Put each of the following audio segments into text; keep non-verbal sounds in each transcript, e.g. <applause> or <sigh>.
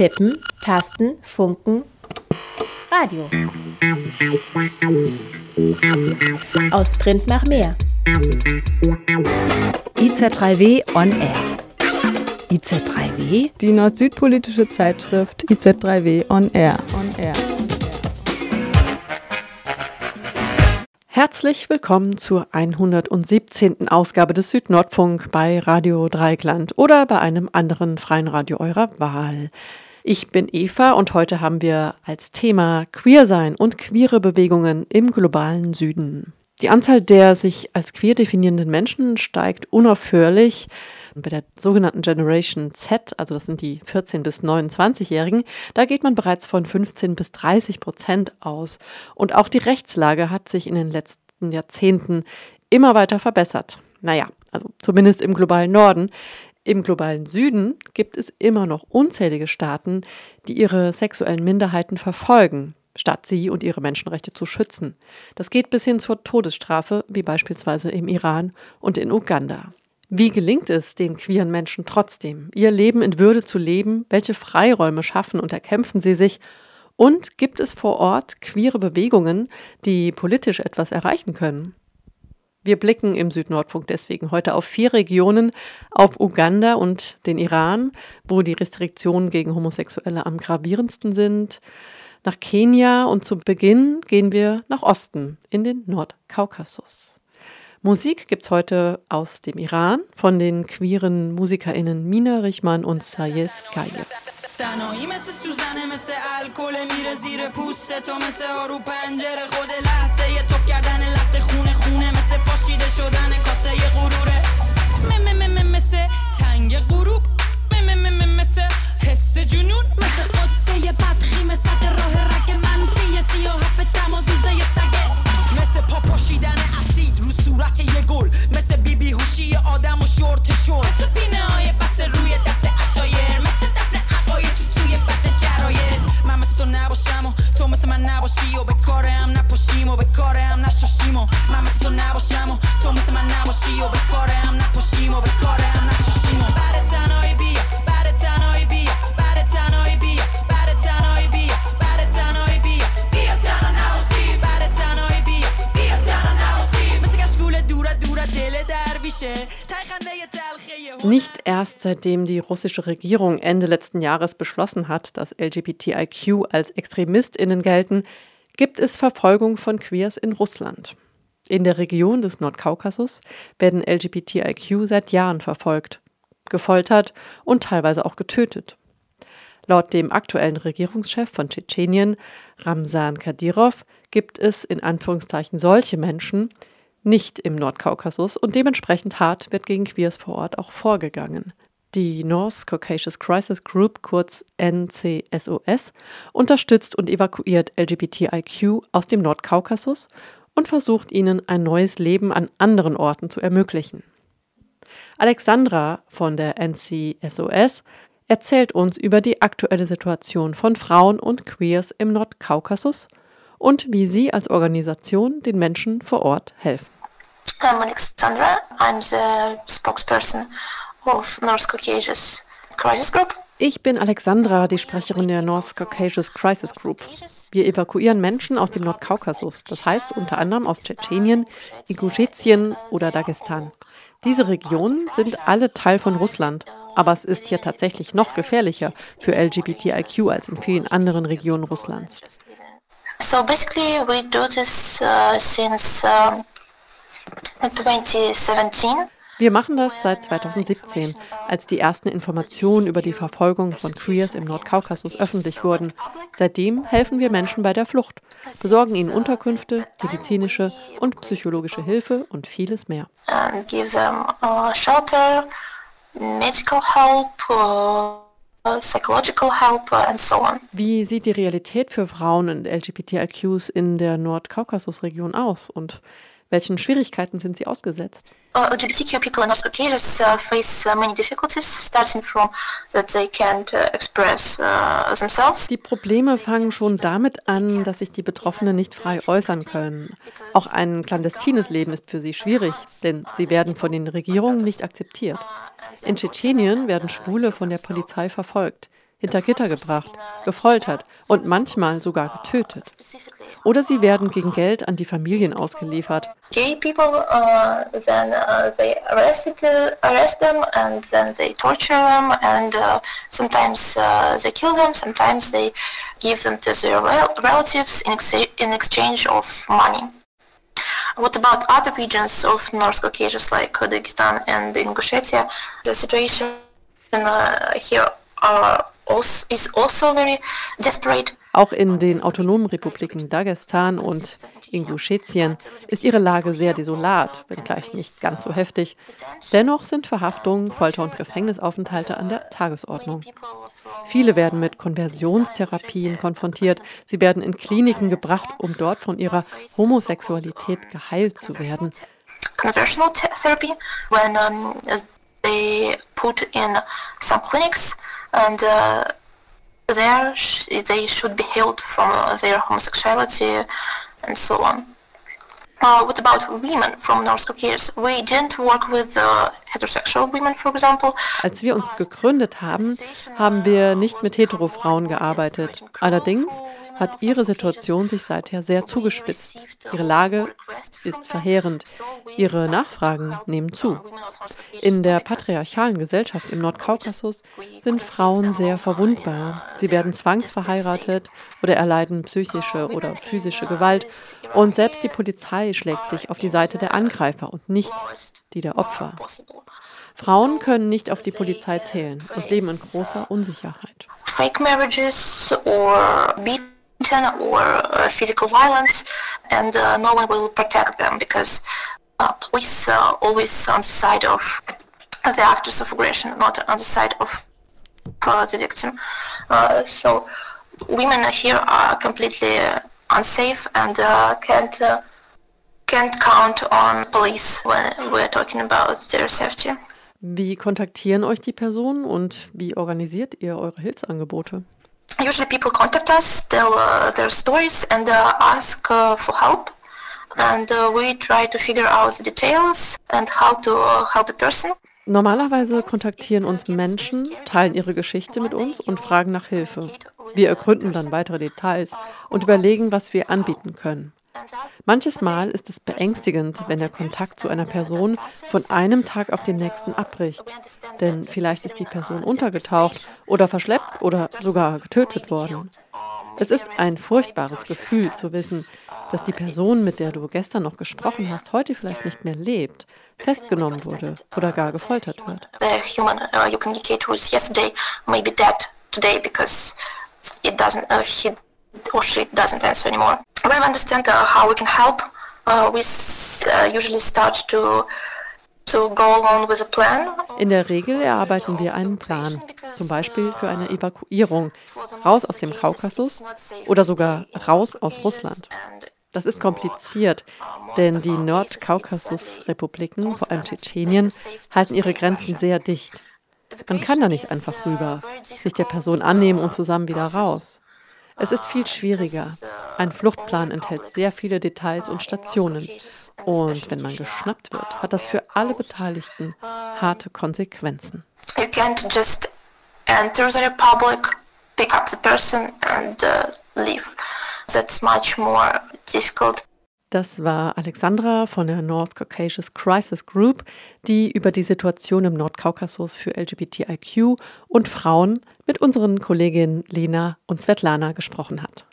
Tippen, Tasten, Funken, Radio. Aus Print nach mehr. IZ3W on Air. IZ3W? Die nord-süd-politische Zeitschrift IZ3W on Air. On Air. Herzlich willkommen zur 117. Ausgabe des Südnordfunk bei Radio Dreigland oder bei einem anderen freien Radio eurer Wahl. Ich bin Eva und heute haben wir als Thema Queersein und queere Bewegungen im globalen Süden. Die Anzahl der sich als queer definierenden Menschen steigt unaufhörlich. Bei der sogenannten Generation Z, also das sind die 14- bis 29-Jährigen, da geht man bereits von 15 bis 30 Prozent aus. Und auch die Rechtslage hat sich in den letzten Jahrzehnten immer weiter verbessert. Naja, also zumindest im globalen Norden. Im globalen Süden gibt es immer noch unzählige Staaten, die ihre sexuellen Minderheiten verfolgen, statt sie und ihre Menschenrechte zu schützen. Das geht bis hin zur Todesstrafe, wie beispielsweise im Iran und in Uganda. Wie gelingt es den queeren Menschen trotzdem, ihr Leben in Würde zu leben? Welche Freiräume schaffen und erkämpfen sie sich? Und gibt es vor Ort queere Bewegungen, die politisch etwas erreichen können? Wir blicken im Südnordfunk deswegen heute auf vier Regionen, auf Uganda und den Iran, wo die Restriktionen gegen Homosexuelle am gravierendsten sind, nach Kenia und zu Beginn gehen wir nach Osten, in den Nordkaukasus. Musik gibt es heute aus dem Iran von den queeren MusikerInnen Mina Richman und Sayes Gaye. تنهایی مثل سوزنه مثل الکل میره زیر پوست تو مثل آرو پنجره خود لحظه یه توف کردن لخت خونه خونه مثل پاشیده شدن کاسه غروره. مثل تنگ غروب. مثل حس جنون. مثل قطه بدخیم سطح راه رگ منفی سیاه هفت تمازوزه سگه مثل پا پاشیدن اسید رو صورت یه گل. مثل بی بی هوشی آدم و شورت شد مثل پینه های بس روی دست اشایر مثل تو نباشم و تو مثل من نباشی و به کارم نپاشیم و به کارم نشاشیم و من مثل تو نباشم و تو مثل من نباشی و به کارم نپاشیم و به کارم نشاشیم بر تنهایی بیا بر تنهایی بیا بر تنهایی بیا بر تنهایی بیا بر تنهایی بیا بیا تنها نباشی بر تنهایی بیا تای خنده Nicht erst seitdem die russische Regierung Ende letzten Jahres beschlossen hat, dass LGBTIQ als Extremistinnen gelten, gibt es Verfolgung von Queers in Russland. In der Region des Nordkaukasus werden LGBTIQ seit Jahren verfolgt, gefoltert und teilweise auch getötet. Laut dem aktuellen Regierungschef von Tschetschenien, Ramsan Kadyrov, gibt es in Anführungszeichen solche Menschen, nicht im Nordkaukasus und dementsprechend hart wird gegen Queers vor Ort auch vorgegangen. Die North Caucasus Crisis Group, kurz NCSOS, unterstützt und evakuiert LGBTIQ aus dem Nordkaukasus und versucht ihnen ein neues Leben an anderen Orten zu ermöglichen. Alexandra von der NCSOS erzählt uns über die aktuelle Situation von Frauen und Queers im Nordkaukasus und wie Sie als Organisation den Menschen vor Ort helfen. I'm Alexandra. I'm the spokesperson of North Caucasus Crisis Group. Ich bin Alexandra, die Sprecherin der North Caucasus Crisis Group. Wir evakuieren Menschen aus dem Nordkaukasus, das heißt unter anderem aus Tschetschenien, Ingushetien oder Dagestan. Diese Regionen sind alle Teil von Russland, aber es ist hier tatsächlich noch gefährlicher für LGBTIQ als in vielen anderen Regionen Russlands. So basically we do this uh, since um, 2017. Wir machen das seit 2017, als die ersten Informationen über die Verfolgung von Queers im Nordkaukasus öffentlich wurden. Seitdem helfen wir Menschen bei der Flucht, besorgen ihnen Unterkünfte, medizinische und psychologische Hilfe und vieles mehr. And give them uh, shelter, medical help, uh psychological help and so on. Wie sieht die Realität für Frauen und LGBTIQs in der Nordkaukasus-Region aus und welchen Schwierigkeiten sind sie ausgesetzt? Uh, LGBTQ people in North uh, face uh, many difficulties, starting from that they can't uh, express uh, themselves. Die Probleme fangen schon damit an, dass sich die Betroffenen nicht frei äußern können. Auch ein clandestines Leben ist für sie schwierig, denn sie werden von den Regierungen nicht akzeptiert. In Tschetschenien werden Schwule von der Polizei verfolgt. Hinter Gitter gebracht, gefoltert und manchmal sogar getötet. Oder sie werden gegen Geld an die Familien ausgeliefert. Gay people, uh, then uh, they arrested, uh, arrest them and then they torture them and uh, sometimes uh, they kill them, sometimes in, ex in exchange of money. What about other regions of North Caucasus like Dagestan and Ingushetia? The situation uh, here are is very desperate. Auch in den autonomen Republiken Dagestan und Ingushetien ist ihre Lage sehr desolat, wenngleich nicht ganz so heftig. Dennoch sind Verhaftungen, Folter und Gefängnisaufenthalte an der Tagesordnung. Viele werden mit Konversionstherapien konfrontiert. Sie werden in Kliniken gebracht, um dort von ihrer Homosexualität geheilt zu werden. Conversional therapy, when um, they put in some clinics and uh, there sh they should be healed from uh, their homosexuality and so on. Uh, what about women from North Caucasus? We didn't work with uh, heterosexual women, for example. Als wir uns gegründet haben, haben wir nicht mit Heterofrauen gearbeitet. Allerdings hat ihre Situation sich seither sehr zugespitzt. Ihre Lage ist verheerend. Ihre Nachfragen nehmen zu. In der patriarchalen Gesellschaft im Nordkaukasus sind Frauen sehr verwundbar. Sie werden zwangsverheiratet oder erleiden psychische oder physische Gewalt. Und selbst die Polizei schlägt sich auf die Seite der Angreifer und nicht die der Opfer. Frauen können nicht auf die Polizei zählen und leben in großer Unsicherheit. Fake marriages or or uh, physical violence, and uh, no one will protect them because uh, police are always on the side of the actors of aggression, not on the side of the victim. so women here are completely unsafe and can't can't count on police when we're talking about their safety. Wie kontaktieren euch die Personen und wie organisiert ihr eure Hilfsangebote? Usually people contact us, tell uh, their stories and uh, ask uh, for help. And uh, we try to figure out the details and how to uh, help the person. Normalerweise kontaktieren uns Menschen, teilen ihre Geschichte mit uns und fragen nach Hilfe. Wir ergründen dann weitere Details und überlegen, was wir anbieten können. Manches Mal ist es beängstigend, wenn der Kontakt zu einer Person von einem Tag auf den nächsten abbricht. Denn vielleicht ist die Person untergetaucht oder verschleppt oder sogar getötet worden. Es ist ein furchtbares Gefühl zu wissen, dass die Person, mit der du gestern noch gesprochen hast, heute vielleicht nicht mehr lebt, festgenommen wurde oder gar gefoltert wird. The human uh, you communicate with yesterday may be dead today because it doesn't uh, he or she doesn't answer anymore. When we understand uh, how we can help, uh, we uh, usually start to in der Regel erarbeiten wir einen Plan, zum Beispiel für eine Evakuierung raus aus dem Kaukasus oder sogar raus aus Russland. Das ist kompliziert, denn die Nordkaukasus-Republiken, vor allem Tschetschenien, halten ihre Grenzen sehr dicht. Man kann da nicht einfach rüber, sich der Person annehmen und zusammen wieder raus. Es ist viel schwieriger. Ein Fluchtplan enthält sehr viele Details und Stationen. Und wenn man geschnappt wird, hat das für alle Beteiligten harte Konsequenzen. You can't just enter the republic, pick up the person and uh, leave. That's much more difficult. Das war Alexandra von der North Caucasus Crisis Group, die über die Situation im Nordkaukasus für LGBTIQ und Frauen mit unseren Kolleginnen Lena und Svetlana gesprochen hat.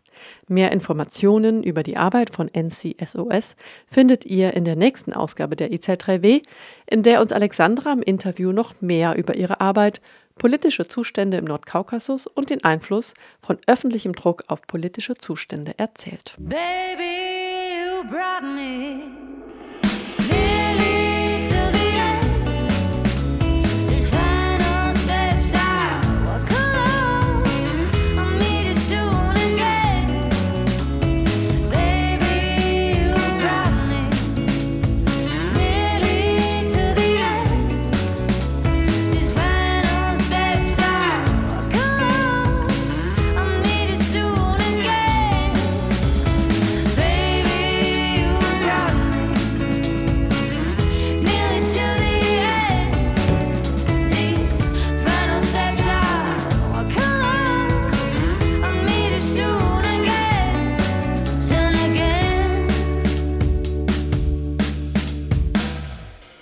Mehr Informationen über die Arbeit von NCSOS findet ihr in der nächsten Ausgabe der IZ3W, in der uns Alexandra im Interview noch mehr über ihre Arbeit, politische Zustände im Nordkaukasus und den Einfluss von öffentlichem Druck auf politische Zustände erzählt. Baby.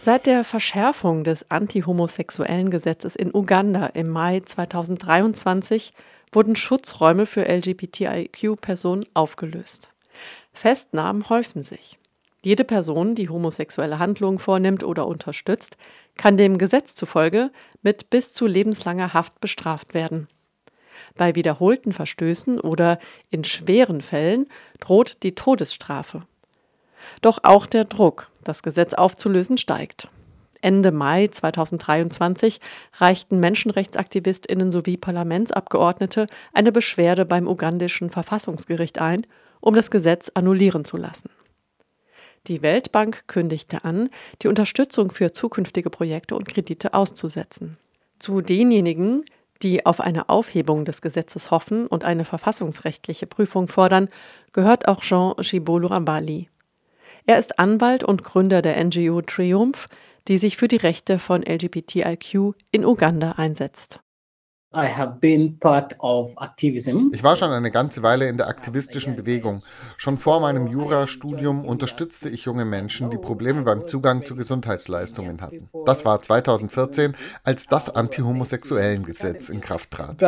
Seit der Verschärfung des anti-homosexuellen Gesetzes in Uganda im Mai 2023 wurden Schutzräume für LGBTIQ-Personen aufgelöst. Festnahmen häufen sich. Jede Person, die homosexuelle Handlungen vornimmt oder unterstützt, kann dem Gesetz zufolge mit bis zu lebenslanger Haft bestraft werden. Bei wiederholten Verstößen oder in schweren Fällen droht die Todesstrafe. Doch auch der Druck, das Gesetz aufzulösen, steigt. Ende Mai 2023 reichten Menschenrechtsaktivistinnen sowie Parlamentsabgeordnete eine Beschwerde beim ugandischen Verfassungsgericht ein, um das Gesetz annullieren zu lassen. Die Weltbank kündigte an, die Unterstützung für zukünftige Projekte und Kredite auszusetzen. Zu denjenigen, die auf eine Aufhebung des Gesetzes hoffen und eine verfassungsrechtliche Prüfung fordern, gehört auch Jean Shibolo Rambali. Er ist Anwalt und Gründer der NGO Triumph, die sich für die Rechte von LGBTIQ in Uganda einsetzt. Ich war schon eine ganze Weile in der aktivistischen Bewegung. Schon vor meinem Jurastudium unterstützte ich junge Menschen, die Probleme beim Zugang zu Gesundheitsleistungen hatten. Das war 2014, als das Anti-Homosexuellen-Gesetz in Kraft trat.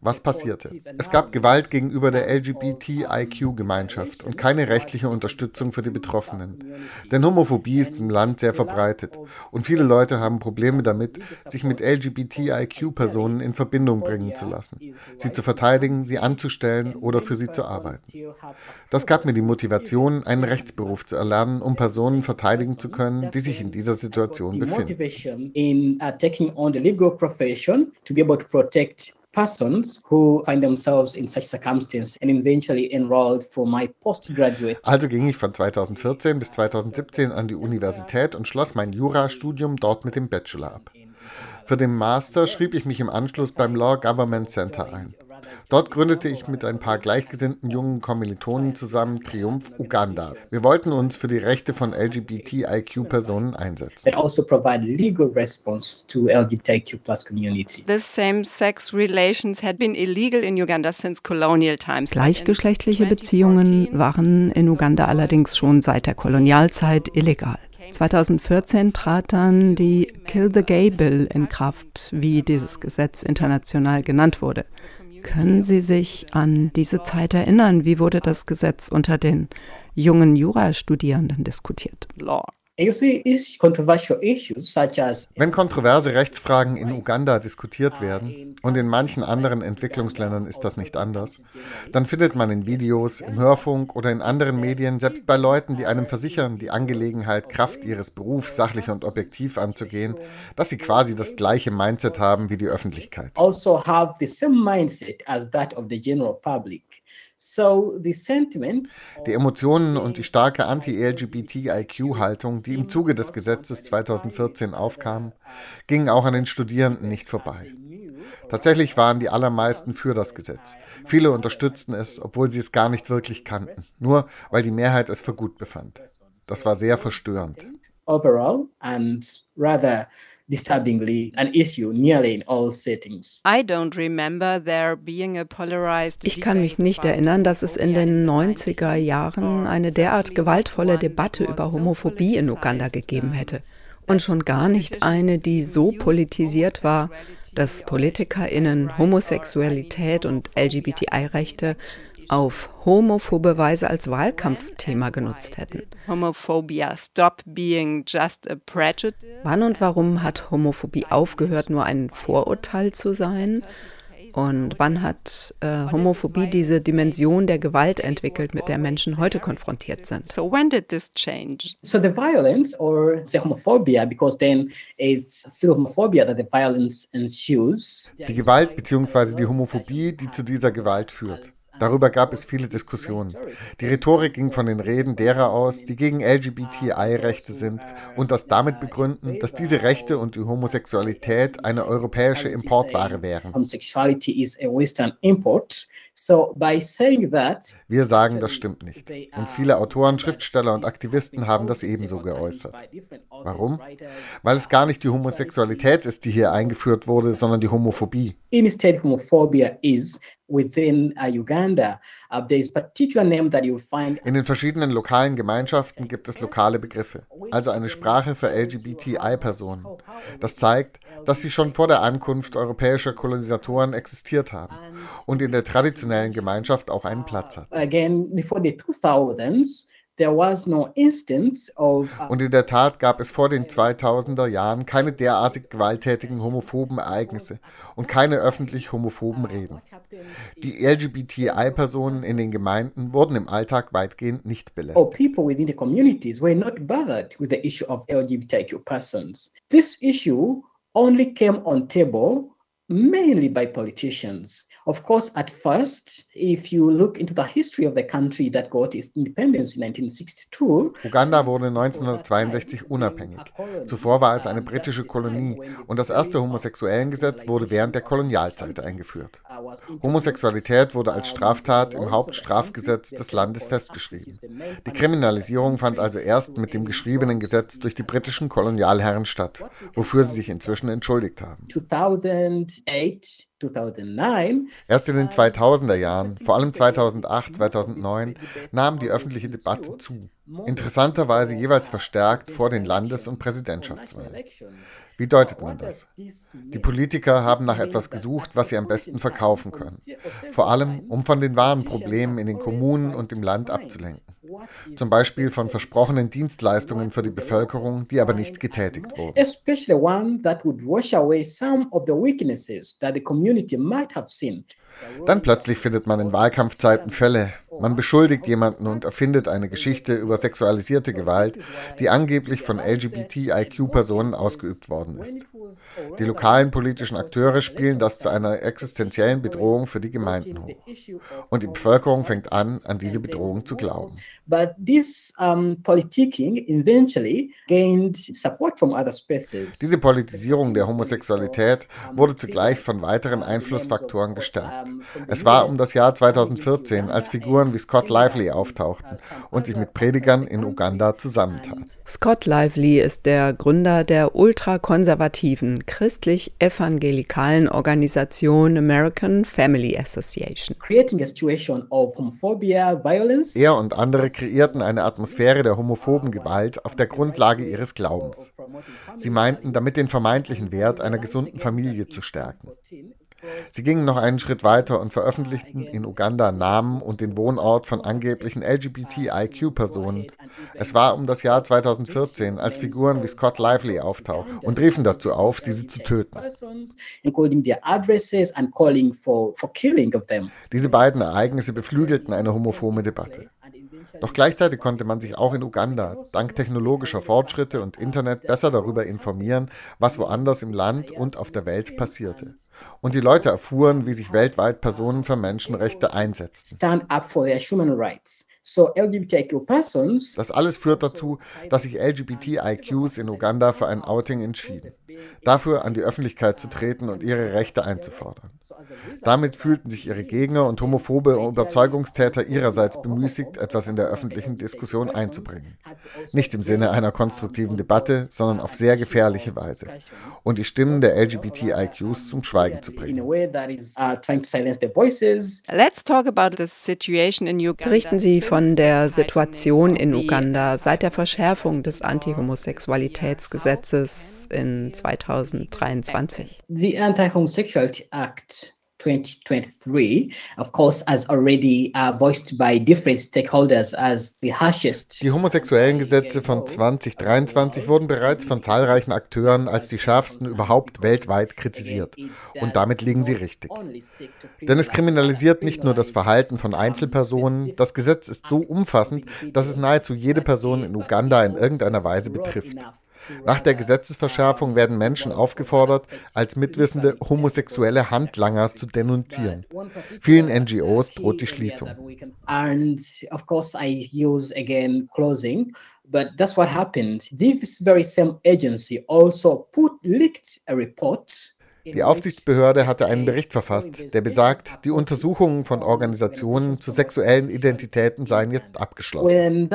Was passierte? Es gab Gewalt gegenüber der LGBTIQ-Gemeinschaft und keine rechtliche Unterstützung für die Betroffenen. Denn Homophobie ist im Land sehr verbreitet und viele Leute haben Probleme damit, sich mit LGBTIQ Personen in Verbindung bringen zu lassen, sie zu verteidigen, sie anzustellen oder für sie zu arbeiten. Das gab mir die Motivation, einen Rechtsberuf zu erlernen, um Personen verteidigen zu können, die sich in dieser Situation befinden. postgraduate. Also ging ich von 2014 bis 2017 an die Universität und schloss mein Jurastudium dort mit dem Bachelor ab. Für den Master schrieb ich mich im Anschluss beim Law Government Center ein. Dort gründete ich mit ein paar gleichgesinnten jungen Kommilitonen zusammen Triumph Uganda. Wir wollten uns für die Rechte von LGBTIQ-Personen einsetzen. also provide legal response to LGBTIQ community. This same-sex relations had been illegal in Uganda since colonial times. Gleichgeschlechtliche Beziehungen waren in Uganda allerdings schon seit der Kolonialzeit illegal. 2014 trat dann die Kill the Gay Bill in Kraft, wie dieses Gesetz international genannt wurde. Können Sie sich an diese Zeit erinnern? Wie wurde das Gesetz unter den jungen Jurastudierenden diskutiert? Law. Wenn kontroverse Rechtsfragen in Uganda diskutiert werden, und in manchen anderen Entwicklungsländern ist das nicht anders, dann findet man in Videos, im Hörfunk oder in anderen Medien, selbst bei Leuten, die einem versichern, die Angelegenheit Kraft ihres Berufs sachlich und objektiv anzugehen, dass sie quasi das gleiche Mindset haben wie die Öffentlichkeit. Also have the same mindset as that of the general public. Die Emotionen und die starke Anti-LGBTIQ-Haltung, die im Zuge des Gesetzes 2014 aufkamen, gingen auch an den Studierenden nicht vorbei. Tatsächlich waren die allermeisten für das Gesetz. Viele unterstützten es, obwohl sie es gar nicht wirklich kannten, nur weil die Mehrheit es für gut befand. Das war sehr verstörend. Overall and rather disturbingly an issue nearly in all settings. Ich kann mich nicht erinnern, dass es in den 90er Jahren eine derart gewaltvolle Debatte über Homophobie in Uganda gegeben hätte. Und schon gar nicht eine, die so politisiert war, dass PolitikerInnen Homosexualität und LGBTI-Rechte auf homophobe Weise als Wahlkampfthema genutzt hätten. Homophobia stop being just a prejudice. Wann und warum hat Homophobie aufgehört, nur ein Vorurteil zu sein? Und wann hat äh, Homophobie diese Dimension der Gewalt entwickelt, mit der Menschen heute konfrontiert sind? So when did this change? So the violence or the homophobia, because then it's through homophobia that the violence ensues. Die Gewalt bzw. die Homophobie, die zu dieser Gewalt führt. Darüber gab es viele Diskussionen. Die Rhetorik ging von den Reden derer aus, die gegen LGBTI-Rechte sind und das damit begründen, dass diese Rechte und die Homosexualität eine europäische Importware wären. Wir sagen, das stimmt nicht. Und viele Autoren, Schriftsteller und Aktivisten haben das ebenso geäußert. Warum? Weil es gar nicht die Homosexualität ist, die hier eingeführt wurde, sondern die Homophobie. Instead, homophobia is within uh, Uganda. Uh, there is particular name that you find. In den verschiedenen lokalen Gemeinschaften gibt es lokale Begriffe, also eine Sprache für LGBTI-Personen. Das zeigt, dass sie schon vor der Ankunft europäischer Kolonisatoren existiert haben und in der traditionellen Gemeinschaft auch einen Platz hat. Again, before the 2000s, Uh, Und in der Tat gab es vor den 2000er Jahren keine derartig gewalttätigen homophoben Ereignisse und keine öffentlich homophoben Reden. Die LGBTI-Personen in den Gemeinden wurden im Alltag weitgehend nicht belästigt. Oh, people within the communities were not bothered with the issue of LGBTQ persons. This issue only came on table mainly by politicians. Of course, at first, if you look into the history of the country that got its independence in 1962, Uganda wurde 1962 unabhängig. Zuvor war es eine britische Kolonie und das erste Homosexuellengesetz wurde während der Kolonialzeit eingeführt. Homosexualität wurde als Straftat im Hauptstrafgesetz des Landes festgeschrieben. Die Kriminalisierung fand also erst mit dem geschriebenen Gesetz durch die britischen Kolonialherren statt, wofür sie sich inzwischen entschuldigt haben. 2008 Erst in den 2000er Jahren, vor allem 2008, 2009, nahm die öffentliche Debatte zu. Interessanterweise jeweils verstärkt vor den Landes- und Präsidentschaftswahlen. Wie deutet man das? Die Politiker haben nach etwas gesucht, was sie am besten verkaufen können. Vor allem, um von den wahren Problemen in den Kommunen und im Land abzulenken. Zum Beispiel von versprochenen Dienstleistungen für die Bevölkerung, die aber nicht getätigt wurden. Especially one that would wash away some of the weaknesses that the community might have. Dann plötzlich findet man in Wahlkampfzeiten Fälle. Man beschuldigt jemanden und erfindet eine Geschichte über sexualisierte Gewalt, die angeblich von LGBTIQ-Personen ausgeübt worden ist. Die lokalen politischen Akteure spielen das zu einer existenziellen Bedrohung für die Gemeinden hoch. Und die Bevölkerung fängt an, an diese Bedrohung zu glauben. Diese Politisierung der Homosexualität wurde zugleich von weiteren Einflussfaktoren gestärkt. Es war um das Jahr 2014, als Figuren wie Scott Lively auftauchten und sich mit Predigern in Uganda zusammentaten. Scott Lively ist der Gründer der ultrakonservativen christlich-evangelikalen Organisation American Family Association. Er und andere kreierten eine Atmosphäre der homophoben Gewalt auf der Grundlage ihres Glaubens. Sie meinten, damit den vermeintlichen Wert einer gesunden Familie zu stärken. Sie gingen noch einen Schritt weiter und veröffentlichten in Uganda Namen und den Wohnort von angeblichen LGBTIQ-Personen. Es war um das Jahr 2014, als Figuren wie Scott Lively auftauchten und riefen dazu auf, diese zu töten. Diese beiden Ereignisse beflügelten eine homophobe Debatte. Doch gleichzeitig konnte man sich auch in Uganda dank technologischer Fortschritte und Internet besser darüber informieren, was woanders im Land und auf der Welt passierte. Und die Leute erfuhren, wie sich weltweit Personen für Menschenrechte einsetzten. Das alles führt dazu, dass sich LGBTIQs in Uganda für ein Outing entschieden dafür an die Öffentlichkeit zu treten und ihre Rechte einzufordern. Damit fühlten sich ihre Gegner und homophobe Überzeugungstäter ihrerseits bemüßigt, etwas in der öffentlichen Diskussion einzubringen. Nicht im Sinne einer konstruktiven Debatte, sondern auf sehr gefährliche Weise. Und die Stimmen der LGBTIQs zum Schweigen zu bringen. Let's talk about the situation in Uganda. Berichten Sie von der Situation in Uganda seit der Verschärfung des Antihomosexualitätsgesetzes in 2023. The Anti-Homosexuality Act 2023, of course, as already uh, voiced by different stakeholders as the harshest. Die homosexuellen Gesetze von 2023 wurden bereits von zahlreichen Akteuren als die schärfsten überhaupt weltweit kritisiert. Und damit liegen sie richtig. Denn es kriminalisiert nicht nur das Verhalten von Einzelpersonen, das Gesetz ist so umfassend, dass es nahezu jede Person in Uganda in irgendeiner Weise betrifft. Nach der Gesetzesverschärfung werden Menschen aufgefordert, als mitwissende homosexuelle Handlanger zu denunzieren. Vielen NGOs droht die Schließung. But that's what happened. This very same agency also put leaked a report Die Aufsichtsbehörde hatte einen Bericht verfasst, der besagt, die Untersuchungen von Organisationen zu sexuellen Identitäten seien jetzt abgeschlossen. Uh.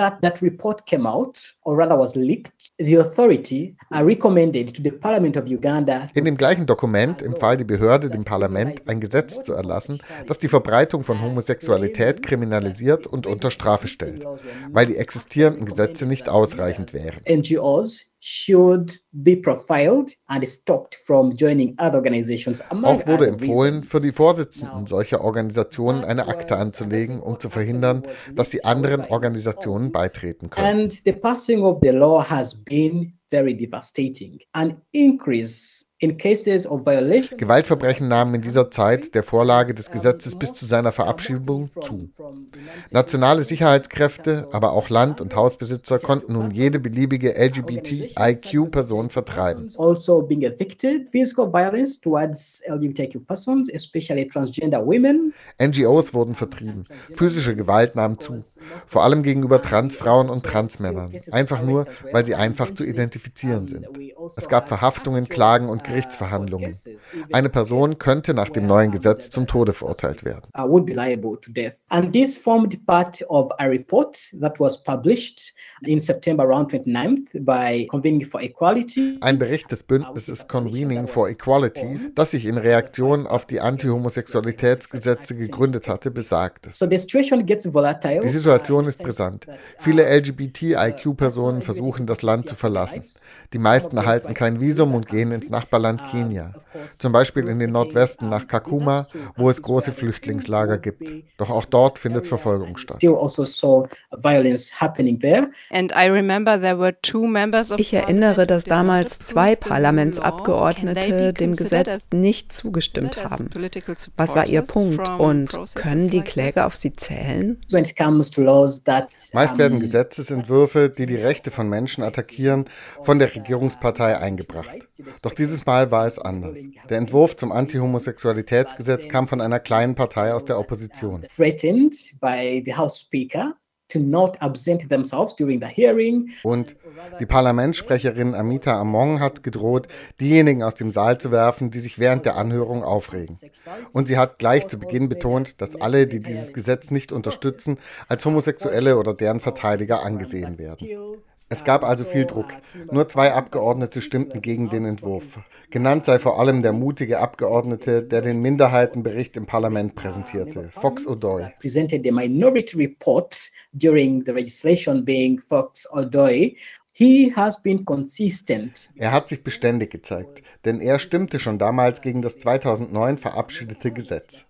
In dem gleichen Dokument empfahl die Behörde dem Parlament, ein Gesetz zu erlassen, das die Verbreitung von Homosexualität kriminalisiert und unter Strafe stellt, weil die existierenden Gesetze nicht ausreichend wären. NGOs should be profiled and stopped from joining other organizations. Auch wurde empfohlen, für die Vorsitzenden solcher Organisationen eine Akte anzulegen, um zu verhindern, dass sie anderen Organisationen beitreten können. And the passing of the law has been very devastating. An increase Gewaltverbrechen nahmen in dieser Zeit der Vorlage des Gesetzes bis zu seiner Verabschiedung zu. Nationale Sicherheitskräfte, aber auch Land- und Hausbesitzer konnten nun jede beliebige LGBTIQ-Person vertreiben. Also being evicted, physical violence towards LGBTIQ persons, especially transgender women. NGOs wurden vertrieben. Physische Gewalt nahm zu, vor allem gegenüber Transfrauen und Transmännern, einfach nur, weil sie einfach zu identifizieren sind. Es gab Verhaftungen, Klagen und Gerichtsverhandlungen. Eine Person könnte nach dem neuen Gesetz zum Tode verurteilt werden. And this formed part of a report that was published in September around 29th by Convening for Equality. Ein Bericht des Bündnisses Convening for Equality, das sich in Reaktion auf die Antihomosexualitätsgesetze gegründet hatte, besagt es. Die Situation ist brisant. Viele LGBTIQ-Personen versuchen, das Land zu verlassen. Die meisten erhalten kein Visum und gehen ins Nachbarland Kenia, zum Beispiel in den Nordwesten nach Kakuma, wo es große Flüchtlingslager gibt. Doch auch dort findet Verfolgung statt. Also ich erinnere, dass damals zwei Parlamentsabgeordnete dem Gesetz nicht zugestimmt haben. Was war ihr Punkt und können die Kläger auf sie zählen? Meist werden Gesetzesentwürfe, die die Rechte von Menschen attackieren, von der Regierungspartei eingebracht. Doch dieses Mal war es anders. Der Entwurf zum Antihomosexualitätsgesetz kam von einer kleinen Partei aus der Opposition. Und die Parlamentssprecherin Amita Among hat gedroht, diejenigen aus dem Saal zu werfen, die sich während der Anhörung aufregen. Und sie hat gleich zu Beginn betont, dass alle, die dieses Gesetz nicht unterstützen, als Homosexuelle oder deren Verteidiger angesehen werden. Es gab also viel Druck. Nur zwei Abgeordnete stimmten gegen den Entwurf. Genannt sei vor allem der mutige Abgeordnete, der den Minderheitenbericht im Parlament präsentierte, Fox O'Doy. Presented the minority report during the legislation being Fox O'Doy. He has been consistent. Er hat sich beständig gezeigt, denn er stimmte schon damals gegen das 2009 verabschiedete Gesetz.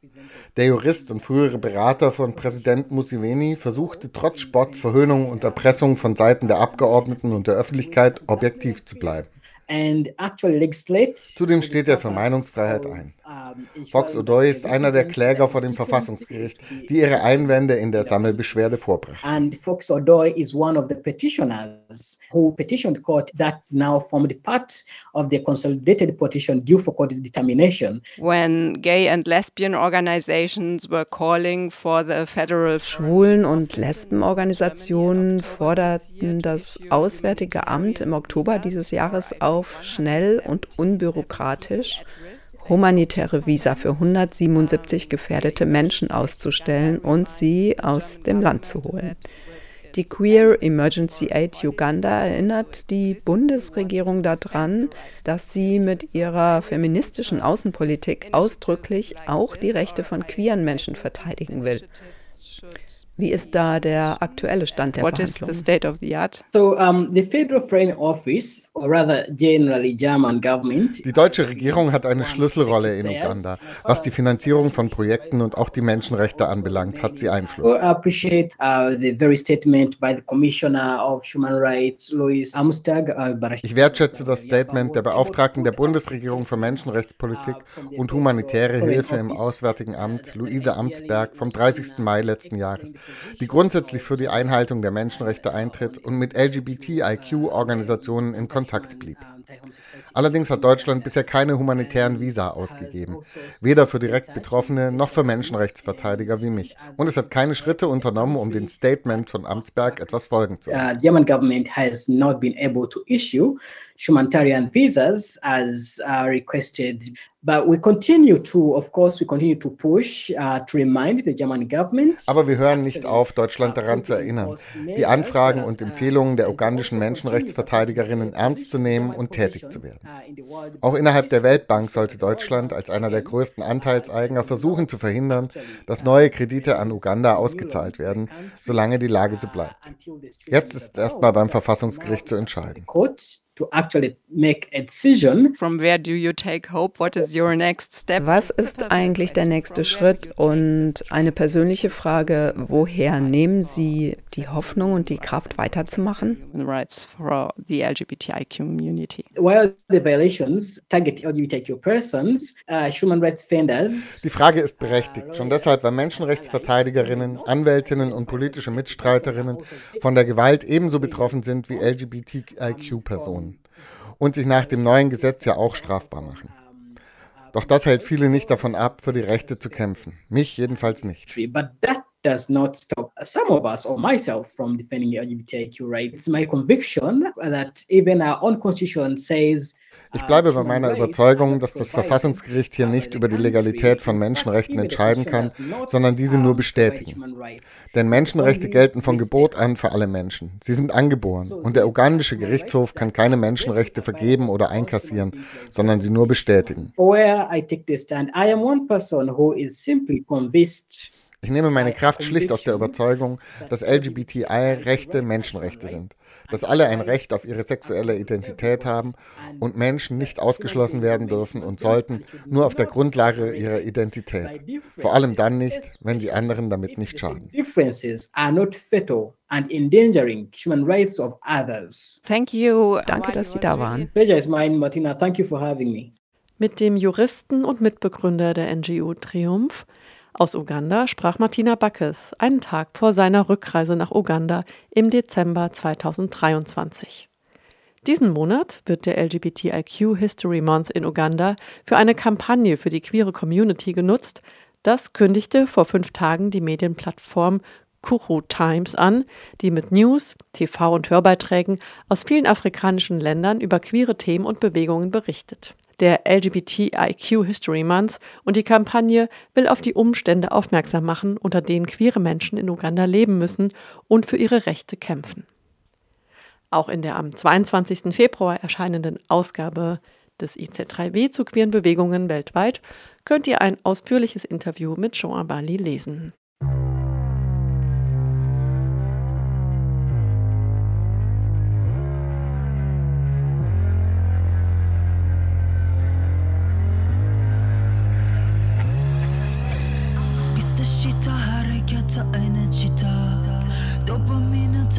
Der Jurist und frühere Berater von Präsident Museveni versuchte trotz Spott, Verhöhnung und Erpressung von Seiten der Abgeordneten und der Öffentlichkeit objektiv zu bleiben. Zudem steht er für Meinungsfreiheit ein. Fox O'Doy ist einer der Kläger vor dem Verfassungsgericht, die ihre Einwände in der Sammelbeschwerde vorbrachten. And Fox O'Doy is one of the petitioners who petitioned court that now formed part of the consolidated petition due for court determination. When gay and lesbian organizations were calling for the federal Schwulen- und Lesbenorganisationen forderten das Auswärtige Amt im Oktober dieses Jahres auf, schnell und unbürokratisch humanitäre Visa für 177 gefährdete Menschen auszustellen und sie aus dem Land zu holen. Die Queer Emergency Aid Uganda erinnert die Bundesregierung daran, dass sie mit ihrer feministischen Außenpolitik ausdrücklich auch die Rechte von queeren Menschen verteidigen will. Wie ist da der aktuelle Stand der What Verhandlungen? is the state of the art? So um, the Federal Foreign Office, or rather generally German government, Die deutsche Regierung hat eine Schlüsselrolle in Uganda. Was die Finanzierung von Projekten und auch die Menschenrechte anbelangt, hat sie I Einfluss. appreciate uh, the very statement by the Commissioner of Human Rights, Louis Amstag. Uh, Ich wertschätze das Statement der Beauftragten der Bundesregierung für Menschenrechtspolitik und humanitäre Hilfe im Auswärtigen Amt, Luise Amtsberg, vom 30. Mai letzten Jahres, die grundsätzlich für die Einhaltung der Menschenrechte eintritt und mit LGBTIQ-Organisationen in Kontakt blieb. Allerdings hat Deutschland bisher keine humanitären Visa ausgegeben, weder für direkt Betroffene noch für Menschenrechtsverteidiger wie mich. Und es hat keine Schritte unternommen, um dem Statement von Amtsberg etwas folgen zu lassen. Uh, German government has not been able to issue humanitarian visas as uh, requested. But we continue to, of course, we continue to push uh, to remind the German government. Aber wir hören nicht auf, Deutschland daran zu erinnern, die Anfragen und Empfehlungen der ugandischen Menschenrechtsverteidigerinnen ernst zu nehmen und tätig zu werden. Auch innerhalb der Weltbank sollte Deutschland als einer der größten Anteilseigner versuchen zu verhindern, dass neue Kredite an Uganda ausgezahlt werden, solange die Lage so bleibt. Jetzt ist es erstmal beim Verfassungsgericht zu entscheiden to actually make a decision. From where do you take hope? What is your next step? Was ist eigentlich der nächste Schritt? Und eine persönliche Frage, woher nehmen Sie die Hoffnung und die Kraft weiterzumachen? Rights for the LGBTIQ community. While the violations target LGBTIQ persons, uh, human rights defenders. Die Frage ist berechtigt, schon deshalb, weil Menschenrechtsverteidigerinnen, Anwältinnen und politische Mitstreiterinnen von der Gewalt ebenso betroffen sind wie LGBTIQ-Personen und sich nach dem neuen Gesetz ja auch strafbar machen. Doch das hält viele nicht davon ab, für die Rechte zu kämpfen. Mich jedenfalls nicht. Does not stop some of us or myself from defending LGBTIQ rights. It's my conviction that even our own constitution says ich bleibe bei meiner Überzeugung, dass das Verfassungsgericht hier nicht über die Legalität von Menschenrechten entscheiden kann, sondern diese nur bestätigen. Denn Menschenrechte gelten von Geburt an für alle Menschen. Sie sind angeboren und der ugandische Gerichtshof kann keine Menschenrechte vergeben oder einkassieren, sondern sie nur bestätigen. Ich nehme meine Kraft schlicht aus der Überzeugung, dass LGBTI-Rechte Menschenrechte sind dass alle ein Recht auf ihre sexuelle Identität haben und Menschen nicht ausgeschlossen werden dürfen und sollten, nur auf der Grundlage ihrer Identität. Vor allem dann nicht, wenn sie anderen damit nicht schaden. and endangering human rights of others. Thank you. Danke, dass Sie da waren. Pleasure is mine, Martina. Thank you for having me. Mit dem Juristen und Mitbegründer der NGO Triumph aus Uganda sprach Martina Backes einen Tag vor seiner Rückreise nach Uganda im Dezember 2023. Diesen Monat wird der LGBTIQ History Month in Uganda für eine Kampagne für die queere Community genutzt. Das kündigte vor fünf Tagen die Medienplattform Kuru Times an, die mit News, TV und Hörbeiträgen aus vielen afrikanischen Ländern über queere Themen und Bewegungen berichtet. Der LGBTIQ History Month und die Kampagne will auf die Umstände aufmerksam machen, unter denen queere Menschen in Uganda leben müssen und für ihre Rechte kämpfen. Auch in der am 22. Februar erscheinenden Ausgabe des IZ3W zu queeren Bewegungen weltweit könnt ihr ein ausführliches Interview mit Joan Bali lesen.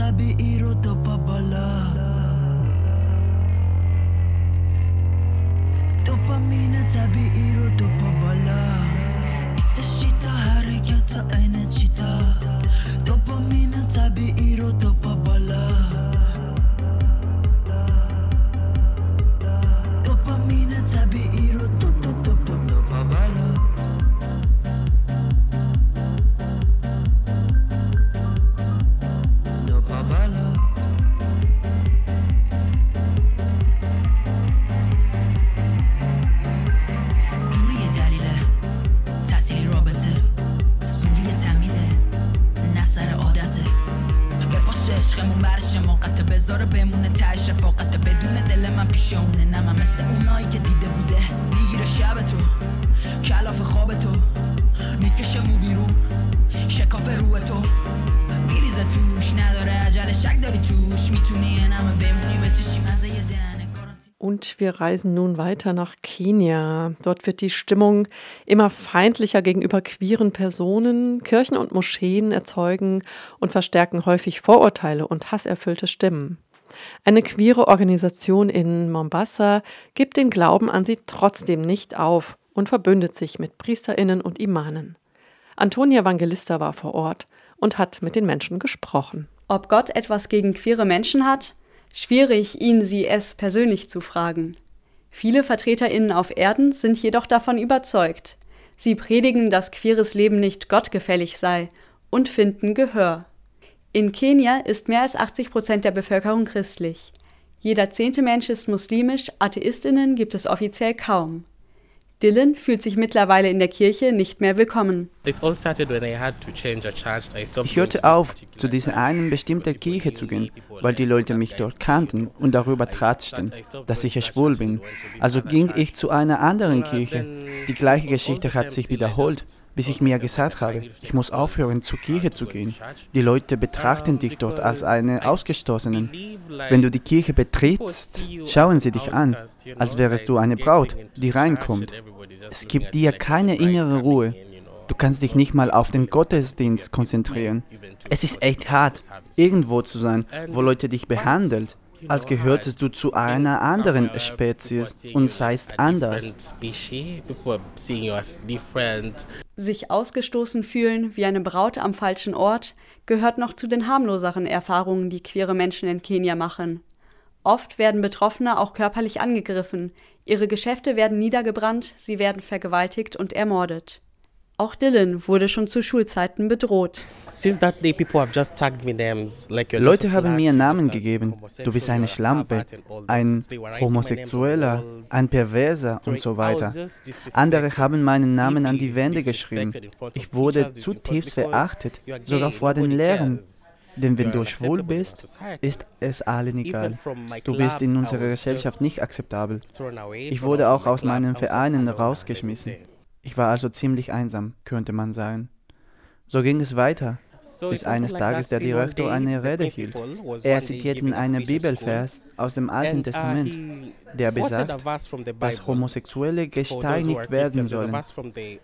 sabi iro to pabala Dopamina sabi iro to pabala Istashita harekyata ainachita Dopamina sabi iro بذاره بمونه تش رفاقت بدون دل من پیش اونه نه مثل اونایی که دیده بوده. می‌گیره شب تو کلاف خواب تو. می‌کشه مو بیرون شکاف رو تو. میریزه توش نداره عجله شک داری توش. می‌تونی نم بمونی به چشی مزه دن wir reisen nun weiter nach Kenia. Dort wird die Stimmung immer feindlicher gegenüber queeren Personen. Kirchen und Moscheen erzeugen und verstärken häufig Vorurteile und hasserfüllte Stimmen. Eine queere Organisation in Mombasa gibt den Glauben an sie trotzdem nicht auf und verbündet sich mit Priesterinnen und Imanen. Antonia Evangelista war vor Ort und hat mit den Menschen gesprochen. Ob Gott etwas gegen queere Menschen hat? Schwierig, ihn sie es persönlich zu fragen. Viele VertreterInnen auf Erden sind jedoch davon überzeugt. Sie predigen, dass queeres Leben nicht gottgefällig sei und finden Gehör. In Kenia ist mehr als 80 Prozent der Bevölkerung christlich. Jeder zehnte Mensch ist muslimisch, AtheistInnen gibt es offiziell kaum. Dylan fühlt sich mittlerweile in der Kirche nicht mehr willkommen. Ich hörte auf, zu dieser einen bestimmten Kirche zu gehen, weil die Leute mich dort kannten und darüber tratschten, dass ich schwul bin. Also ging ich zu einer anderen Kirche. Die gleiche Geschichte hat sich wiederholt, bis ich mir gesagt habe, ich muss aufhören, zur Kirche zu gehen. Die Leute betrachten dich dort als einen Ausgestoßenen. Wenn du die Kirche betrittst, schauen sie dich an, als wärst du eine Braut, die reinkommt. Es gibt dir keine innere Ruhe. Du kannst dich nicht mal auf den Gottesdienst konzentrieren. Es ist echt hart, irgendwo zu sein, wo Leute dich behandeln, als gehörtest du zu einer anderen Spezies und seist anders. Sich ausgestoßen fühlen wie eine Braut am falschen Ort gehört noch zu den harmloseren Erfahrungen, die queere Menschen in Kenia machen. Oft werden Betroffene auch körperlich angegriffen, ihre Geschäfte werden niedergebrannt, sie werden vergewaltigt und ermordet. Auch Dylan wurde schon zu Schulzeiten bedroht. Leute haben mir Namen gegeben. Du bist eine Schlampe, ein Homosexueller, ein Perverser und so weiter. Andere haben meinen Namen an die Wände geschrieben. Ich wurde zutiefst verachtet, sogar vor den Lehrern. Denn wenn du schwul bist, ist es allen egal. Du bist in unserer Gesellschaft nicht akzeptabel. Ich wurde auch aus meinen Vereinen rausgeschmissen. Ich war also ziemlich einsam, könnte man sagen. So ging es weiter, bis eines Tages der Direktor eine Rede hielt. Er zitierte einen Bibelvers aus dem Alten uh, Testament, der besagt, dass Homosexuelle gesteinigt werden sollen.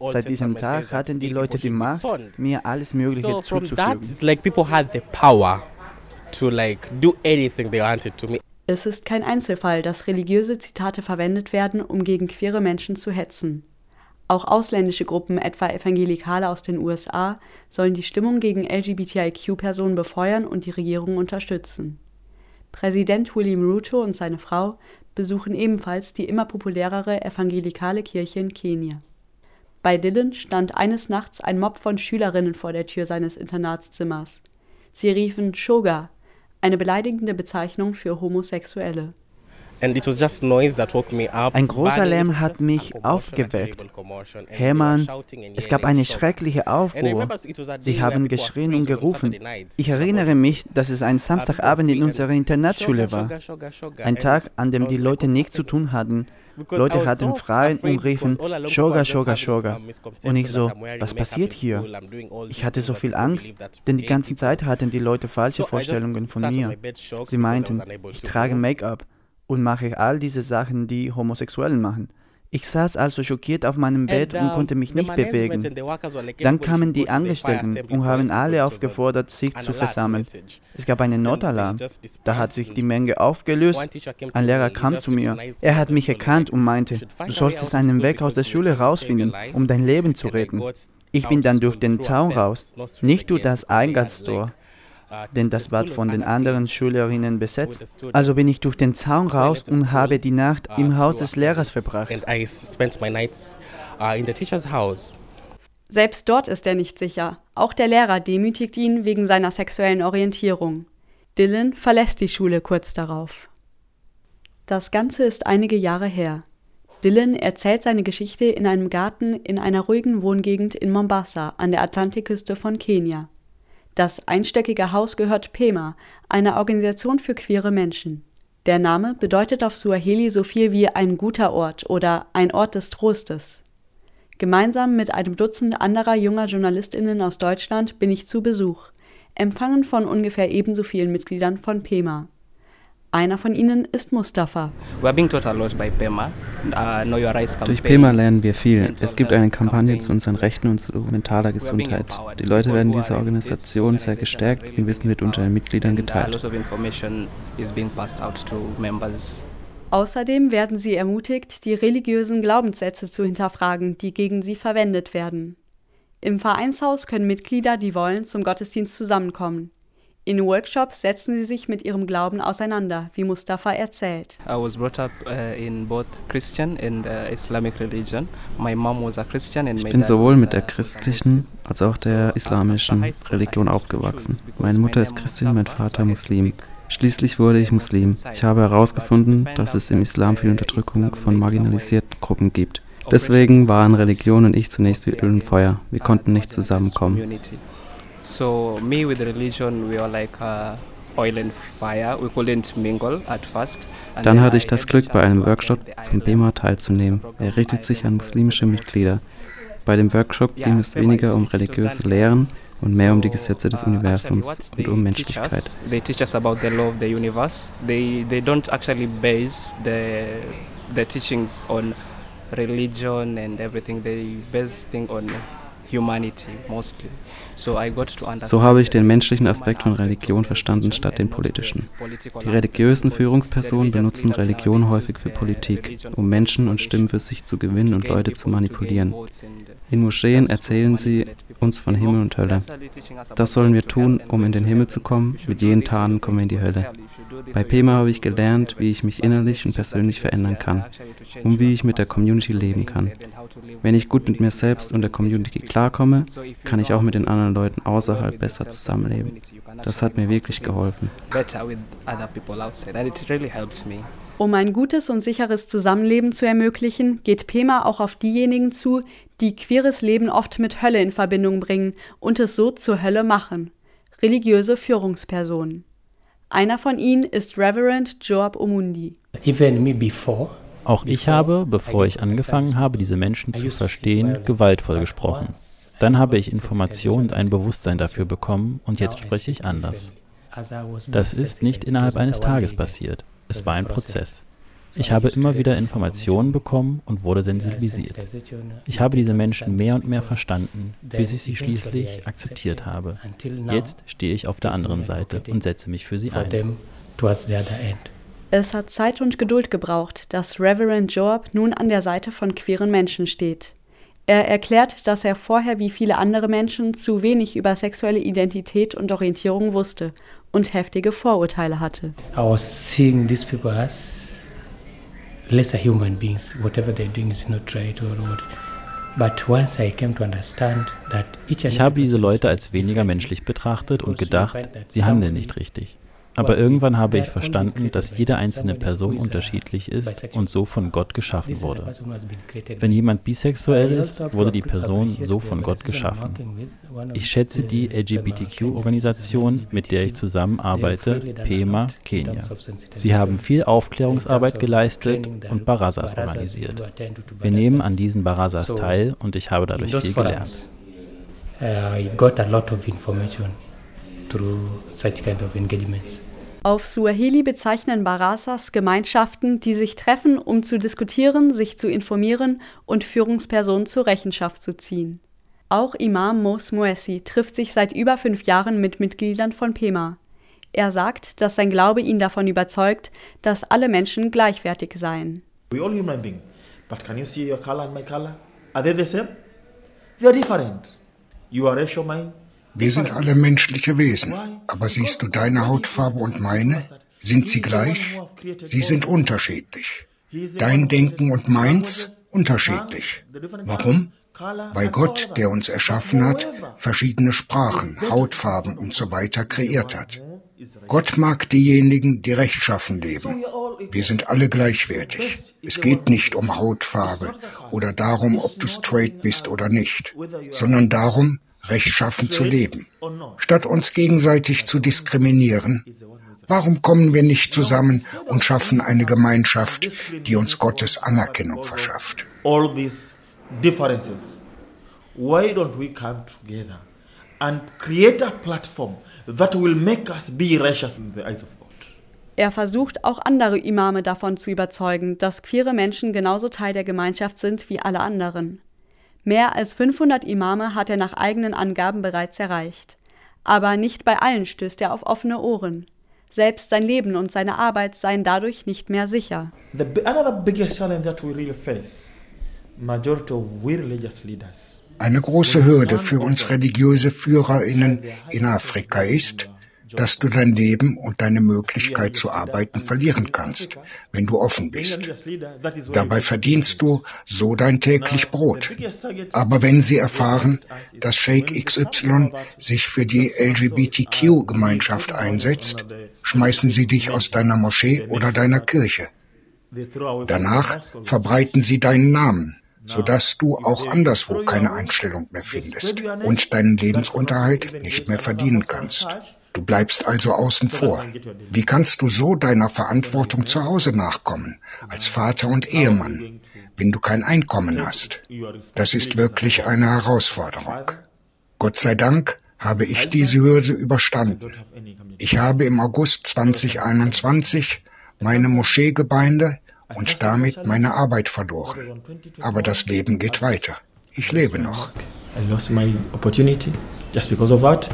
Seit diesem Tag hatten die Leute die Macht, mir alles Mögliche zuzufügen. Es ist kein Einzelfall, dass religiöse Zitate verwendet werden, um gegen queere Menschen zu hetzen. Auch ausländische Gruppen, etwa Evangelikale aus den USA, sollen die Stimmung gegen LGBTIQ-Personen befeuern und die Regierung unterstützen. Präsident William Ruto und seine Frau besuchen ebenfalls die immer populärere evangelikale Kirche in Kenia. Bei Dylan stand eines Nachts ein Mob von Schülerinnen vor der Tür seines Internatszimmers. Sie riefen Shoga, eine beleidigende Bezeichnung für Homosexuelle. Ein großer Lärm hat mich aufgeweckt. Hermann, es gab eine schreckliche Aufruhr. Sie haben geschrien und gerufen. Ich erinnere mich, dass es ein Samstagabend in unserer Internatsschule war. Ein Tag, an dem die Leute nichts zu tun hatten. Leute hatten frei und riefen Shoga, Shoga, Shoga. Und ich so, was passiert hier? Ich hatte so viel Angst, denn die ganze Zeit hatten die Leute falsche Vorstellungen von mir. Sie meinten, ich trage Make-up und mache all diese Sachen, die Homosexuellen machen. Ich saß also schockiert auf meinem Bett und konnte mich nicht bewegen. Dann kamen die Angestellten und haben alle aufgefordert, sich zu versammeln. Es gab einen Notalarm. Da hat sich die Menge aufgelöst. Ein Lehrer kam zu mir. Er hat mich erkannt und meinte, du solltest einen Weg aus der Schule rausfinden, um dein Leben zu retten. Ich bin dann durch den Zaun raus, nicht durch das Eingangstor denn das war von den anderen Schülerinnen besetzt. Also bin ich durch den Zaun raus und habe die Nacht im Haus des Lehrers verbracht. Selbst dort ist er nicht sicher. Auch der Lehrer demütigt ihn wegen seiner sexuellen Orientierung. Dylan verlässt die Schule kurz darauf. Das Ganze ist einige Jahre her. Dylan erzählt seine Geschichte in einem Garten in einer ruhigen Wohngegend in Mombasa an der Atlantikküste von Kenia. Das einstöckige Haus gehört PEMA, einer Organisation für queere Menschen. Der Name bedeutet auf Suaheli so viel wie ein guter Ort oder ein Ort des Trostes. Gemeinsam mit einem Dutzend anderer junger JournalistInnen aus Deutschland bin ich zu Besuch, empfangen von ungefähr ebenso vielen Mitgliedern von PEMA. Einer von ihnen ist Mustafa. Uh, Durch PEMA lernen wir viel. Es gibt eine Kampagne zu unseren Rechten und zu mentaler Gesundheit. Die Leute werden dieser Organisation sehr gestärkt und Wissen wird unter den Mitgliedern geteilt. Außerdem werden sie ermutigt, die religiösen Glaubenssätze zu hinterfragen, die gegen sie verwendet werden. Im Vereinshaus können Mitglieder, die wollen, zum Gottesdienst zusammenkommen. In Workshops setzen sie sich mit ihrem Glauben auseinander, wie Mustafa erzählt. I was brought up uh, in both Christian and uh, Islamic religion. My mom was a Christian and ich bin sowohl mit der christlichen als auch der islamischen Religion aufgewachsen. Meine Mutter ist Christin, mein Vater Muslim. Schließlich wurde ich Muslim. Ich habe herausgefunden, dass es im Islam viel Unterdrückung von marginalisierten Gruppen gibt. Deswegen waren Religion und ich zunächst wie Öl und Feuer. Wir konnten nicht zusammenkommen. So me with religion, we were like uh, oil and fire. We couldn't mingle at first. Dann hatte ich das Glück, bei einem Workshop vom BEMA teilzunehmen. Er richtet sich an muslimische Mitglieder. Bei dem Workshop ging es weniger um religiöse Lehren und mehr um die Gesetze des Universums und um Menschlichkeit. They teach us about the law of the universe. They they don't actually base the the teachings on religion and everything. They base things on humanity mostly. So habe ich den menschlichen Aspekt von Religion verstanden statt den politischen. Die religiösen Führungspersonen benutzen Religion häufig für Politik, um Menschen und Stimmen für sich zu gewinnen und Leute zu manipulieren. In Moscheen erzählen sie uns von Himmel und Hölle. Das sollen wir tun, um in den Himmel zu kommen. Mit jenen Taten kommen wir in die Hölle. Bei Pema habe ich gelernt, wie ich mich innerlich und persönlich verändern kann und wie ich mit der Community leben kann. Wenn ich gut mit mir selbst und der Community klarkomme, kann ich auch mit den anderen Leuten außerhalb besser zusammenleben. Das hat mir wirklich geholfen. Um ein gutes und sicheres Zusammenleben zu ermöglichen, geht Pema auch auf diejenigen zu, die queeres Leben oft mit Hölle in Verbindung bringen und es so zur Hölle machen. Religiöse Führungspersonen. Einer von ihnen ist Reverend Joab Omundi. Auch ich habe, bevor ich angefangen habe, diese Menschen zu verstehen, gewaltvoll gesprochen. Dann habe ich Informationen und ein Bewusstsein dafür bekommen und jetzt spreche ich anders. Das ist nicht innerhalb eines Tages passiert. Es war ein Prozess. Ich habe immer wieder Informationen bekommen und wurde sensibilisiert. Ich habe diese Menschen mehr und mehr verstanden, bis ich sie schließlich akzeptiert habe. Jetzt stehe ich auf der anderen Seite und setze mich für sie ein. Es hat Zeit und Geduld gebraucht, dass Reverend Joab nun an der Seite von queeren Menschen steht. Er erklärt, dass er vorher wie viele andere Menschen zu wenig über sexuelle Identität und Orientierung wusste und heftige Vorurteile hatte. I was seeing these people as lesser human beings. Whatever they're doing is not right or what. Ich habe diese Leute als weniger menschlich betrachtet und gedacht, sie handeln nicht richtig. Aber irgendwann habe ich verstanden, dass jede einzelne Person unterschiedlich ist und so von Gott geschaffen wurde. Wenn jemand bisexuell ist, wurde die Person so von Gott geschaffen. Ich schätze die LGBTQ-Organisation, mit der ich zusammenarbeite, PEMA Kenia. Sie haben viel Aufklärungsarbeit geleistet und Barazas organisiert. Wir nehmen an diesen Barazas teil und ich habe dadurch viel gelernt. I got a lot of information through such kind of engagements. Auf Suaheli bezeichnen Barasas Gemeinschaften, die sich treffen, um zu diskutieren, sich zu informieren und Führungspersonen zur Rechenschaft zu ziehen. Auch Imam Mos Moessi trifft sich seit über fünf Jahren mit Mitgliedern von PEMA. Er sagt, dass sein Glaube ihn davon überzeugt, dass alle Menschen gleichwertig seien. We all human being. But can you see your color and my color? Are they the same? They are different. You are racial mind, wir sind alle menschliche Wesen. Aber siehst du deine Hautfarbe und meine? Sind sie gleich? Sie sind unterschiedlich. Dein Denken und meins unterschiedlich. Warum? Weil Gott, der uns erschaffen hat, verschiedene Sprachen, Hautfarben und so weiter kreiert hat. Gott mag diejenigen, die rechtschaffen leben. Wir sind alle gleichwertig. Es geht nicht um Hautfarbe oder darum, ob du straight bist oder nicht, sondern darum, rechtschaffen zu leben. Statt uns gegenseitig zu diskriminieren, warum kommen wir nicht zusammen und schaffen eine Gemeinschaft, die uns Gottes Anerkennung verschafft? All these differences. Why don't we come together and create a platform that will make us be righteous in the eyes of God? Er versucht auch andere Imame davon zu überzeugen, dass queere Menschen genauso Teil der Gemeinschaft sind wie alle anderen. Mehr als 500 Imame hat er nach eigenen Angaben bereits erreicht. Aber nicht bei allen stößt er auf offene Ohren. Selbst sein Leben und seine Arbeit seien dadurch nicht mehr sicher. The, another biggest challenge that we really face, majority of we religious leaders. Eine große Hürde für uns religiöse Führerinnen in Afrika ist, dass du dein Leben und deine Möglichkeit zu arbeiten verlieren kannst, wenn du offen bist. Dabei verdienst du so dein täglich Brot. Aber wenn sie erfahren, dass Sheikh XY sich für die LGBTQ-Gemeinschaft einsetzt, schmeißen sie dich aus deiner Moschee oder deiner Kirche. Danach verbreiten sie deinen Namen, sodass du auch anderswo keine Einstellung mehr findest und deinen Lebensunterhalt nicht mehr verdienen kannst. Du bleibst also außen vor. Wie kannst du so deiner Verantwortung zu Hause nachkommen, als Vater und Ehemann, wenn du kein Einkommen hast? Das ist wirklich eine Herausforderung. Gott sei Dank habe ich diese Hürde überstanden. Ich habe im August 2021 meine Moscheegemeinde und damit meine Arbeit verloren. Aber das Leben geht weiter. Ich lebe noch. I lost my opportunity just because of that.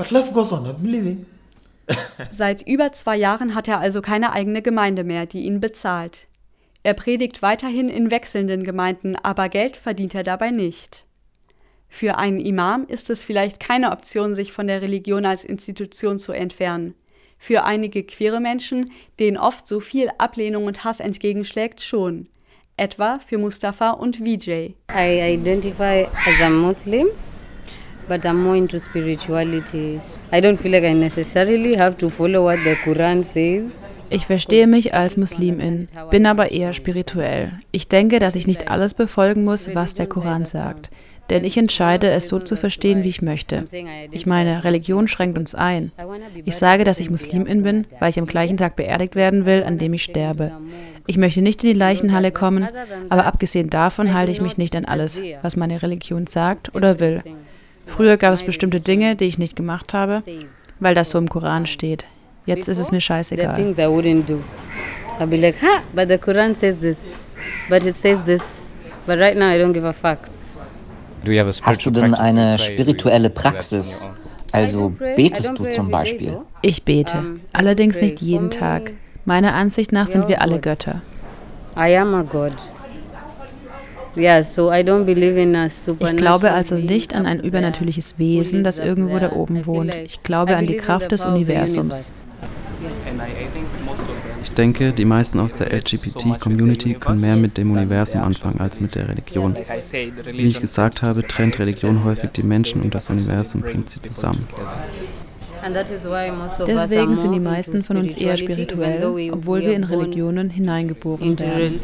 But life goes on, I'm living. Seit über zwei Jahren hat er also keine eigene Gemeinde mehr, die ihn bezahlt. Er predigt weiterhin in wechselnden Gemeinden, aber Geld verdient er dabei nicht. Für einen Imam ist es vielleicht keine Option, sich von der Religion als Institution zu entfernen. Für einige queere Menschen, denen oft so viel Ablehnung und Hass entgegenschlägt, schon. Etwa für Mustafa und Vijay. I identify as a Muslim but I'm more into spirituality. I don't feel like I necessarily have to follow what the Quran says. Ich verstehe mich als Muslimin, bin aber eher spirituell. Ich denke, dass ich nicht alles befolgen muss, was der Koran sagt. Denn ich entscheide, es so zu verstehen, wie ich möchte. Ich meine, Religion schränkt uns ein. Ich sage, dass ich Muslimin bin, weil ich am gleichen Tag beerdigt werden will, an dem ich sterbe. Ich möchte nicht in die Leichenhalle kommen, aber abgesehen davon halte ich mich nicht an alles, was meine Religion sagt oder will. Früher gab es bestimmte Dinge, die ich nicht gemacht habe, weil das so im Koran steht. Jetzt ist es mir scheißegal. Hast du denn eine spirituelle Praxis? Also betest du zum Beispiel? Ich bete, allerdings nicht jeden Tag. Meiner Ansicht nach sind wir alle Götter. I am a God. Ich glaube also nicht an ein übernatürliches Wesen, das irgendwo da oben wohnt. Ich glaube an die Kraft des Universums. Ich denke, die meisten aus der LGBT-Community können mehr mit dem Universum anfangen als mit der Religion. Wie ich gesagt habe, trennt Religion häufig die Menschen und das Universum bringt sie zusammen. Deswegen sind die meisten von uns eher spirituell, obwohl wir in Religionen hineingeboren werden.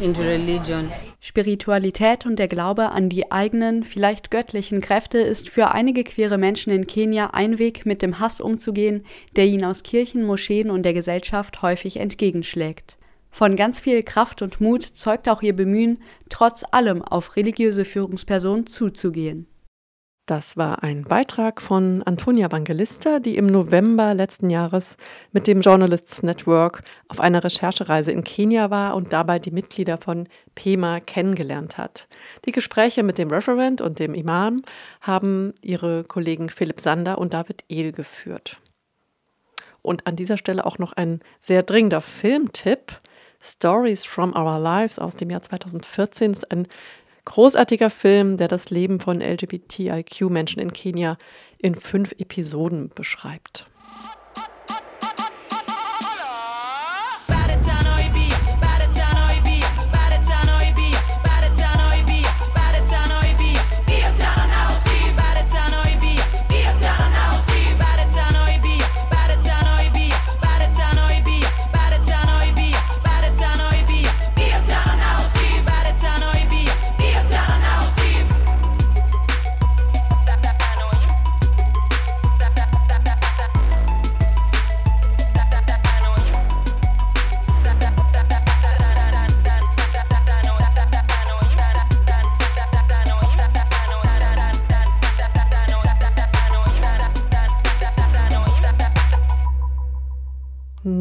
Spiritualität und der Glaube an die eigenen, vielleicht göttlichen Kräfte ist für einige queere Menschen in Kenia ein Weg, mit dem Hass umzugehen, der ihnen aus Kirchen, Moscheen und der Gesellschaft häufig entgegenschlägt. Von ganz viel Kraft und Mut zeugt auch ihr Bemühen, trotz allem auf religiöse Führungspersonen zuzugehen. Das war ein Beitrag von Antonia Evangelista, die im November letzten Jahres mit dem Journalists Network auf einer Recherchereise in Kenia war und dabei die Mitglieder von PEMA kennengelernt hat. Die Gespräche mit dem Referent und dem Imam haben ihre Kollegen Philipp Sander und David Ehl geführt. Und an dieser Stelle auch noch ein sehr dringender Filmtipp. Stories from Our Lives aus dem Jahr 2014 ist ein Großartiger Film, der das Leben von LGBTIQ-Menschen in Kenia in fünf Episoden beschreibt.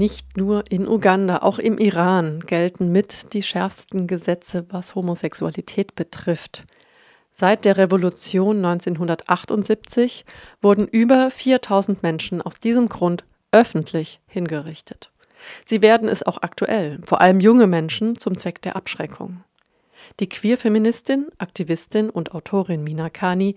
Nicht nur in Uganda, auch im Iran gelten mit die schärfsten Gesetze, was Homosexualität betrifft. Seit der Revolution 1978 wurden über 4000 Menschen aus diesem Grund öffentlich hingerichtet. Sie werden es auch aktuell, vor allem junge Menschen, zum Zweck der Abschreckung. Die Queerfeministin, Aktivistin und Autorin Mina Kani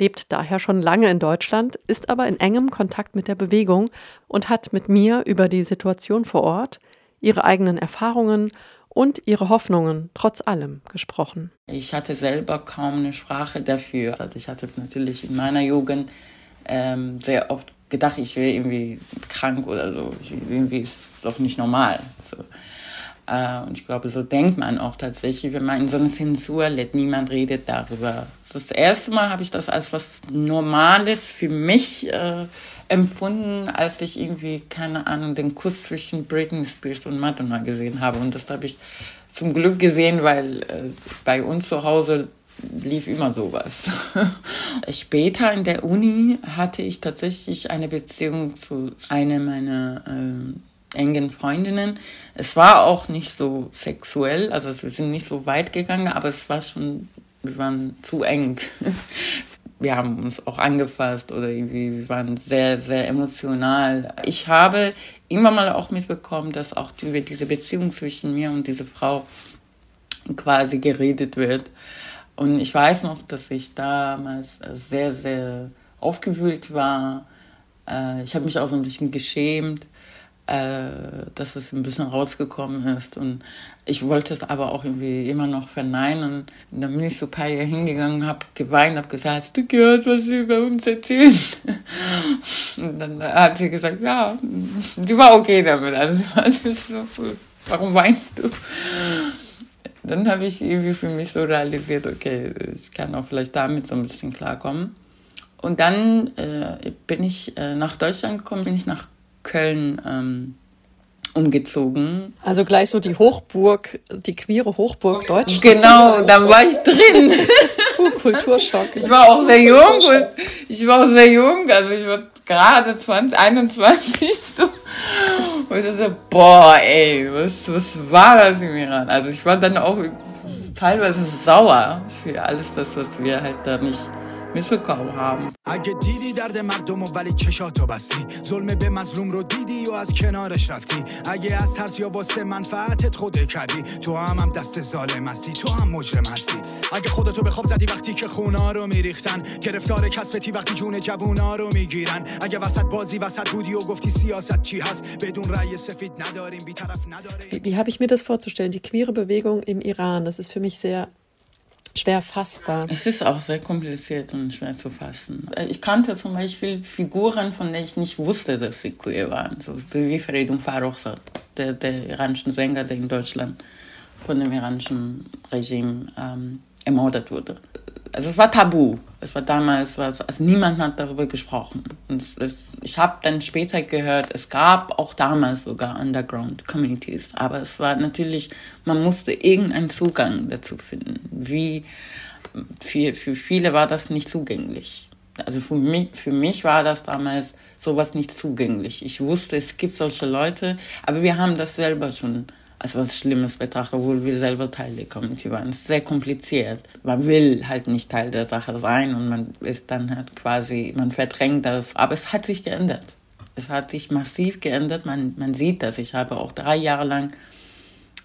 lebt daher schon lange in Deutschland, ist aber in engem Kontakt mit der Bewegung und hat mit mir über die Situation vor Ort, ihre eigenen Erfahrungen und ihre Hoffnungen trotz allem gesprochen. Ich hatte selber kaum eine Sprache dafür. Also ich hatte natürlich in meiner Jugend ähm, sehr oft gedacht, ich wäre irgendwie krank oder so. Irgendwie ist es doch nicht normal. So. Äh, und ich glaube, so denkt man auch tatsächlich, wenn man in so einer Zensur lebt, niemand redet darüber. Das erste Mal habe ich das als was Normales für mich äh, empfunden, als ich irgendwie, keine Ahnung, den Kuss zwischen Britney Spears und Madonna gesehen habe. Und das habe ich zum Glück gesehen, weil äh, bei uns zu Hause lief immer sowas. <laughs> Später in der Uni hatte ich tatsächlich eine Beziehung zu einer meiner äh, engen Freundinnen. Es war auch nicht so sexuell, also wir sind nicht so weit gegangen, aber es war schon, wir waren zu eng <laughs> wir haben uns auch angefasst oder irgendwie, wir waren sehr, sehr emotional. Ich habe immer mal auch mitbekommen, dass auch über diese Beziehung zwischen mir und dieser Frau quasi geredet wird. Und ich weiß noch, dass ich damals sehr, sehr aufgewühlt war. Äh, ich habe mich auch ein bisschen geschämt äh, dass es ein bisschen rausgekommen ist. Und ich wollte es aber auch irgendwie immer noch verneinen. Und dann bin ich so ein paar Jahre hingegangen, habe geweint, habe gesagt, hast du gehört, was sie über uns erzählen? <laughs> Und dann hat sie gesagt, ja, sie war okay damit. Also <laughs> so, warum weinst du? Dann habe ich irgendwie für mich so realisiert, okay, ich kann auch vielleicht damit so ein bisschen klarkommen. Und dann äh, bin ich äh, nach Deutschland gekommen, bin ich nach Köln ähm, umgezogen. Also gleich so die Hochburg, die queere Hochburg Deutschland. Genau, <laughs> da war ich drin. uh, Kulturschock. Ich war auch sehr jung und ich war auch sehr jung, also ich war gerade 20, 21 <laughs> so. Und ich dachte, boah, ey, was, was war das im Iran? Also ich war dann auch teilweise sauer für alles das, was wir halt da nicht می‌تونه هم اگه دیدی درد مردم و ولی چشاتو بستی. ظلم به مظلوم رو دیدی و از کنارش رفتی. اگه از ترس یا واسه منفعتت خوده کردی تو هم هم دست ظالم هستی تو هم مجرم هستی. اگه خودتو به خواب زدی وقتی که خونا رو میریختن گرفتار کسبتی وقتی جون جوونا رو می‌گیرن. اگه وسط بازی وسط بودی و گفتی سیاست چی هست بدون رأی سفید نداریم بیطرف نداریم. Wie habe ich mir das vorzustellen? Die queere Bewegung im Iran, das ist für mich sehr schwer fassbar. Es ist auch sehr kompliziert und schwer zu fassen. Ich kannte zum Beispiel Figuren, von denen ich nicht wusste, dass sie queer waren. So wie Feridun Farrokhzad, der, der iranische Sänger, der in Deutschland von dem iranischen Regime ähm, ermordet wurde also es war tabu. Es war damals, was, also niemand hat darüber gesprochen. Und es, es, ich habe dann später gehört, es gab auch damals sogar Underground-Communities, aber es war natürlich, man musste irgendeinen Zugang dazu finden. Wie für, für viele war das nicht zugänglich. Also für mich, für mich war das damals sowas nicht zugänglich. Ich wusste, es gibt solche Leute, aber wir haben das selber schon als was Schlimmes betrachtet, obwohl wir selber Teil der Community waren. Es ist sehr kompliziert. Man will halt nicht Teil der Sache sein und man ist dann halt quasi, man verdrängt das. Aber es hat sich geändert. Es hat sich massiv geändert. Man, man sieht das. Ich habe auch drei Jahre lang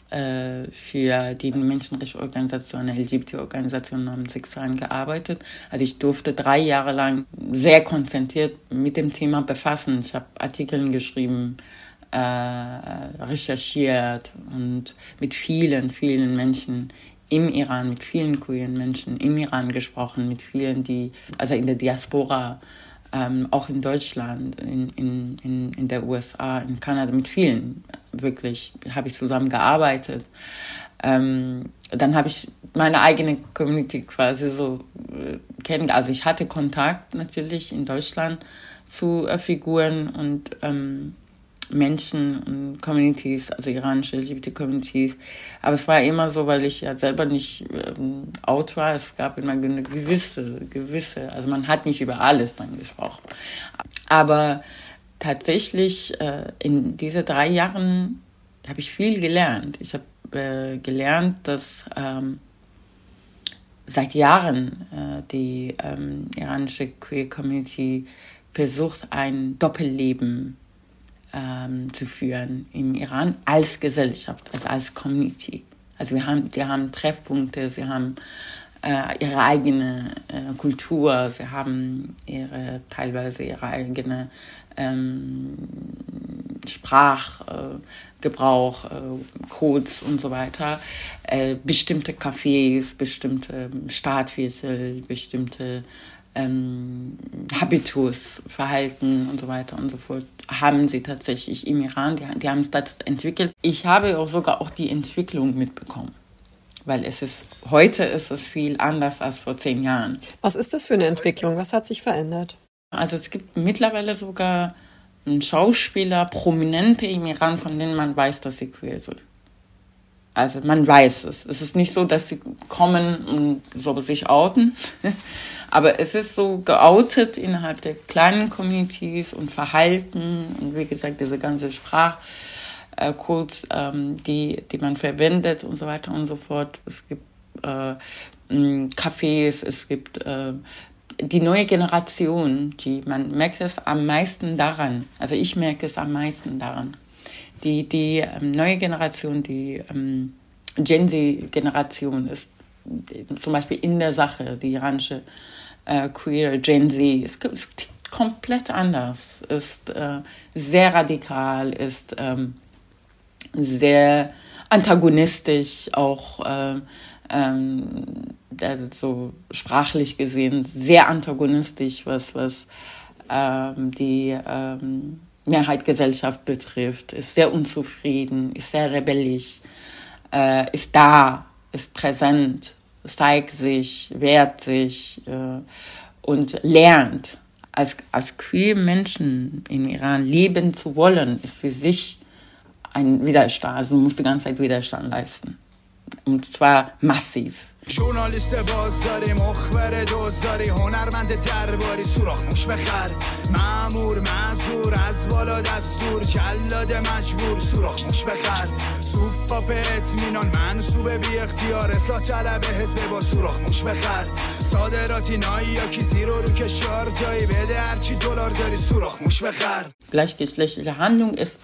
äh, für die Menschenrechtsorganisation, LGBT-Organisation namens Sexualen gearbeitet. Also ich durfte drei Jahre lang sehr konzentriert mit dem Thema befassen. Ich habe Artikel geschrieben, äh, recherchiert und mit vielen, vielen Menschen im Iran, mit vielen queeren Menschen im Iran gesprochen, mit vielen, die, also in der Diaspora, ähm, auch in Deutschland, in, in, in, der USA, in Kanada, mit vielen wirklich habe ich zusammengearbeitet. Ähm, dann habe ich meine eigene Community quasi so äh, kennengelernt. Also ich hatte Kontakt natürlich in Deutschland zu äh, Figuren und ähm, Menschen und Communities, also iranische LGBT-Communities. Aber es war immer so, weil ich ja selber nicht ähm, out war. Es gab immer eine gewisse, gewisse, also man hat nicht über alles dann gesprochen. Aber tatsächlich äh, in diesen drei Jahren habe ich viel gelernt. Ich habe äh, gelernt, dass ähm, seit Jahren äh, die ähm, iranische Queer Community versucht, ein Doppelleben ähm, zu führen im Iran als Gesellschaft, also als Community. Also wir haben, die haben Treffpunkte, sie haben äh, ihre eigene äh, Kultur, sie haben ihre teilweise ihre eigene ähm, Sprachgebrauch, äh, Codes und so weiter, äh, bestimmte Cafés, bestimmte Startviertel, bestimmte ähm, Habitus, Verhalten und so weiter und so fort haben sie tatsächlich im Iran, die, die haben es das entwickelt. Ich habe auch sogar auch die Entwicklung mitbekommen weil es ist, heute ist es viel anders als vor zehn Jahren. Was ist das für eine Entwicklung? Was hat sich verändert? Also es gibt mittlerweile sogar Schauspieler, Prominente im Iran, von denen man weiß, dass sie queer sind. Also man weiß es. Es ist nicht so, dass sie kommen und so sich outen, <laughs> aber es ist so geoutet innerhalb der kleinen Communities und Verhalten und wie gesagt diese ganze Sprachcodes, ähm, die, die man verwendet und so weiter und so fort. Es gibt äh, Cafés, es gibt äh, die neue Generation, die man merkt es am meisten daran. Also ich merke es am meisten daran. Die, die ähm, neue Generation, die ähm, Gen Z-Generation ist zum Beispiel in der Sache, die iranische äh, queer Gen Z, ist, ist komplett anders, ist äh, sehr radikal, ist ähm, sehr antagonistisch, auch äh, ähm, so sprachlich gesehen sehr antagonistisch, was, was ähm, die Mehrheitsgesellschaft betrifft, ist sehr unzufrieden, ist sehr rebellisch, äh, ist da, ist präsent, zeigt sich, wehrt sich äh, und lernt. Als, als queer Menschen im Iran leben zu wollen, ist für sich ein Widerstand. Also muss die ganze Zeit Widerstand leisten. Und zwar massiv. ژورنالیست بازاری مخبر دوزاری هنرمند درباری سوراخ موش بخر معمور معذور از بالا دستور جلاد مجبور سوراخ موش بخر سوپ پاپ اطمینان منصوب بی اختیار اصلاح طلب حزب با سوراخ موش بخر صادراتی نایی یا کی زیرو رو کشار جایی بده هرچی دلار داری سوراخ موش بخر Gleichgeschlechtliche Handlung ist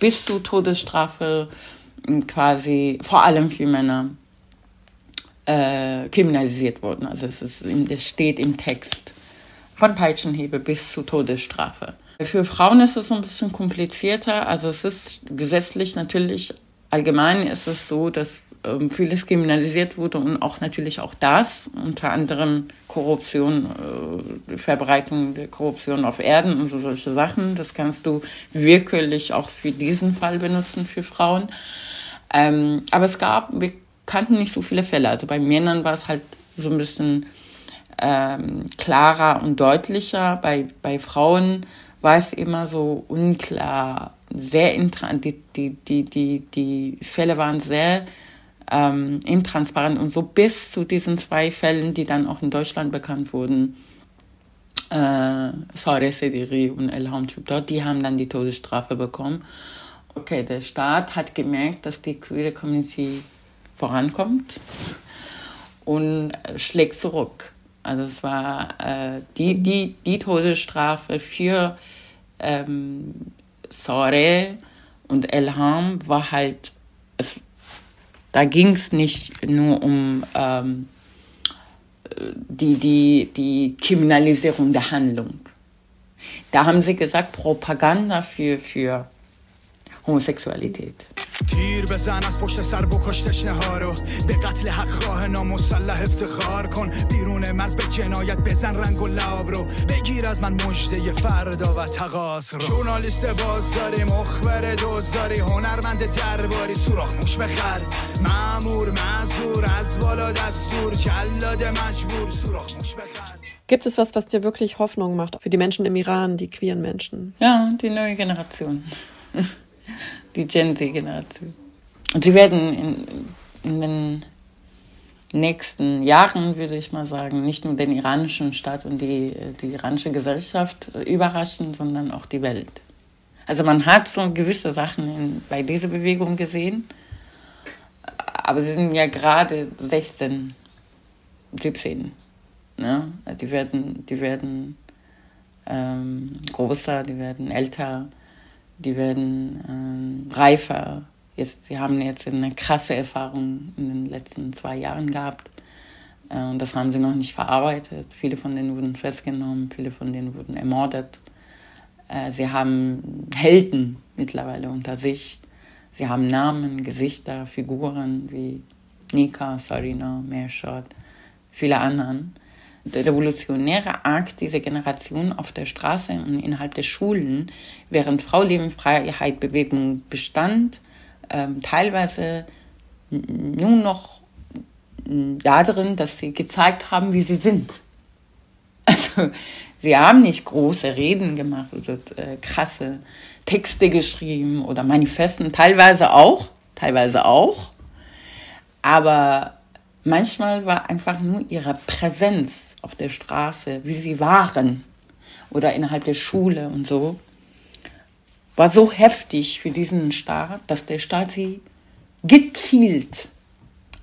bis zu Todesstrafe quasi vor allem für Männer äh, kriminalisiert worden. Also es, ist, es steht im Text von Peitschenhebe bis zu Todesstrafe. Für Frauen ist es ein bisschen komplizierter. Also es ist gesetzlich natürlich allgemein ist es so, dass ähm, vieles kriminalisiert wurde und auch natürlich auch das, unter anderem Korruption, äh, Verbreitung der Korruption auf Erden und so solche Sachen. Das kannst du wirklich auch für diesen Fall benutzen für Frauen. Ähm, aber es gab, wir kannten nicht so viele Fälle. Also bei Männern war es halt so ein bisschen ähm, klarer und deutlicher. Bei, bei Frauen war es immer so unklar, sehr die, die, die, die, die Fälle waren sehr ähm, intransparent und so bis zu diesen zwei Fällen, die dann auch in Deutschland bekannt wurden, äh, Sediri und Elham Chubda, die haben dann die Todesstrafe bekommen okay, der Staat hat gemerkt, dass die queere Community vorankommt und schlägt zurück. Also es war äh, die, die, die Todesstrafe für ähm, Sore und Elham war halt, es, da ging es nicht nur um ähm, die, die, die Kriminalisierung der Handlung. Da haben sie gesagt, Propaganda für, für homosexualitet. تیر بزن از پشت سر بکش تشنه ها رو به قتل حق خواه نامسلح افتخار کن. بیرون مرز به جنایت بزن رنگ و لاب رو. بگیر از من مجده فردا و تقاس رو. ژورنالیست بازاری مخبر دوزاری هنرمند درباری. سوراخ موش بخر معمور معذور از بالا دستور. جلاد مجبور سوراخ موش بخر Gibt es was, was dir wirklich Hoffnung macht für die Menschen im Iran, die queeren Menschen? Ja, die neue Generation. <laughs> die Gen Z-Generation. Und sie werden in, in den nächsten Jahren, würde ich mal sagen, nicht nur den iranischen Staat und die, die iranische Gesellschaft überraschen, sondern auch die Welt. Also man hat so gewisse Sachen in, bei dieser Bewegung gesehen, aber sie sind ja gerade 16, 17. Ne? Die werden, die werden ähm, größer, die werden älter die werden ähm, reifer. Jetzt, sie haben jetzt eine krasse Erfahrung in den letzten zwei Jahren gehabt. Äh, das haben sie noch nicht verarbeitet. Viele von denen wurden festgenommen, viele von denen wurden ermordet. Äh, sie haben Helden mittlerweile unter sich. Sie haben Namen, Gesichter, Figuren wie Nika, Sarina, Meerschott, viele anderen. Der revolutionäre Akt dieser Generation auf der Straße und innerhalb der Schulen, während Frau Leben Freiheit Bewegung bestand, ähm, teilweise nur noch darin, dass sie gezeigt haben, wie sie sind. <laughs> Also sie haben nicht große Reden gemacht oder äh, krasse Texte geschrieben oder Manifesten, teilweise auch, teilweise auch. Aber manchmal war einfach nur ihre Präsenz auf der Straße, wie sie waren oder innerhalb der Schule und so, war so heftig für diesen Staat, dass der Staat sie gezielt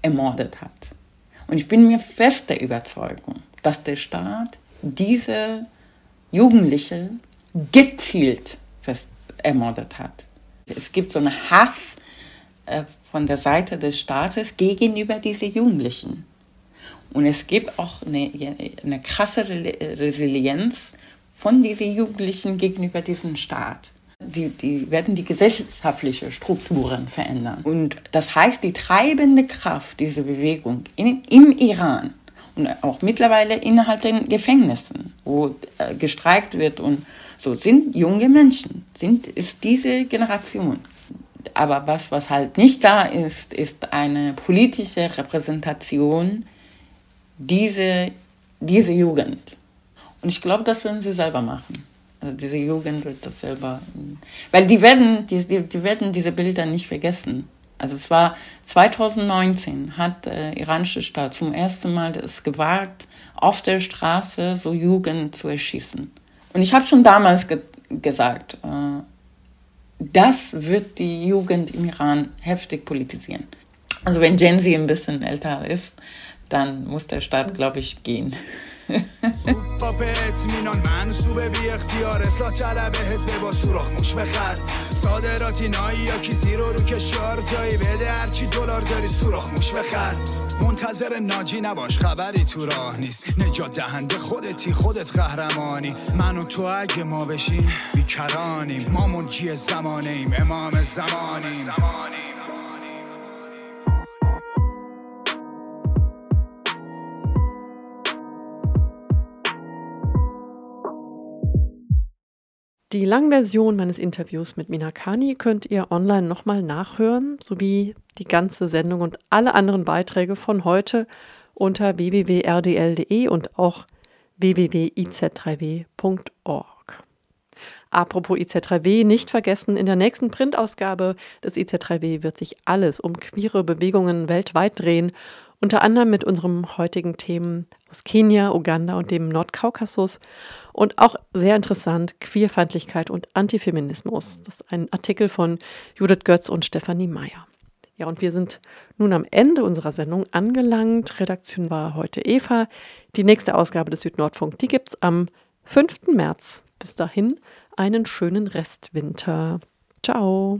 ermordet hat. Und ich bin mir fest der Überzeugung, dass der Staat diese Jugendliche gezielt ermordet hat. Es gibt so einen Hass äh, von der Seite des Staates gegenüber diesen Jugendlichen. Und es gibt auch eine, eine krasse Resilienz von diesen Jugendlichen gegenüber diesem Staat. Die, die werden die gesellschaftlichen Strukturen verändern. Und das heißt, die treibende Kraft dieser Bewegung in, im Iran und auch mittlerweile innerhalb der Gefängnissen, wo äh, gestreikt wird und so, sind junge Menschen, sind, ist diese Generation. Aber was, was halt nicht da ist, ist eine politische Repräsentation dieser diese Jugend. Und ich glaube, das werden sie selber machen. Also diese Jugend wird das selber, weil die werden, die, die werden diese Bilder nicht vergessen. Also es war 2019 hat der äh, iranische Staat zum ersten Mal es gewagt, auf der Straße so Jugend zu erschießen. Und ich habe schon damals ge gesagt, äh, das wird die Jugend im Iran heftig politisieren. Also wenn Gen Z ein bisschen älter ist, dann muss der Staat, glaube ich, gehen. منتظر ناجی نباش خبری تو راه نیست نجات دهنده خودتی خودت قهرمانی من و تو اگه ما بشیم بیکرانیم ما منجی زمانیم امام زمانیم Die Langversion meines Interviews mit Minakani könnt ihr online nochmal nachhören, sowie die ganze Sendung und alle anderen Beiträge von heute unter www.rdl.de und auch www.iz3w.org. Apropos IZ3W, nicht vergessen, in der nächsten Printausgabe des IZ3W wird sich alles um queere Bewegungen weltweit drehen unter anderem mit unserem heutigen Themen aus Kenia, Uganda und dem Nordkaukasus und auch sehr interessant Queerfeindlichkeit und Antifeminismus. Das ist ein Artikel von Judith Götz und Stefanie Meyer. Ja, und wir sind nun am Ende unserer Sendung angelangt. Redaktion war heute Eva. Die nächste Ausgabe des Südnordfunk, die gibt es am 5. März. Bis dahin einen schönen Restwinter. Ciao.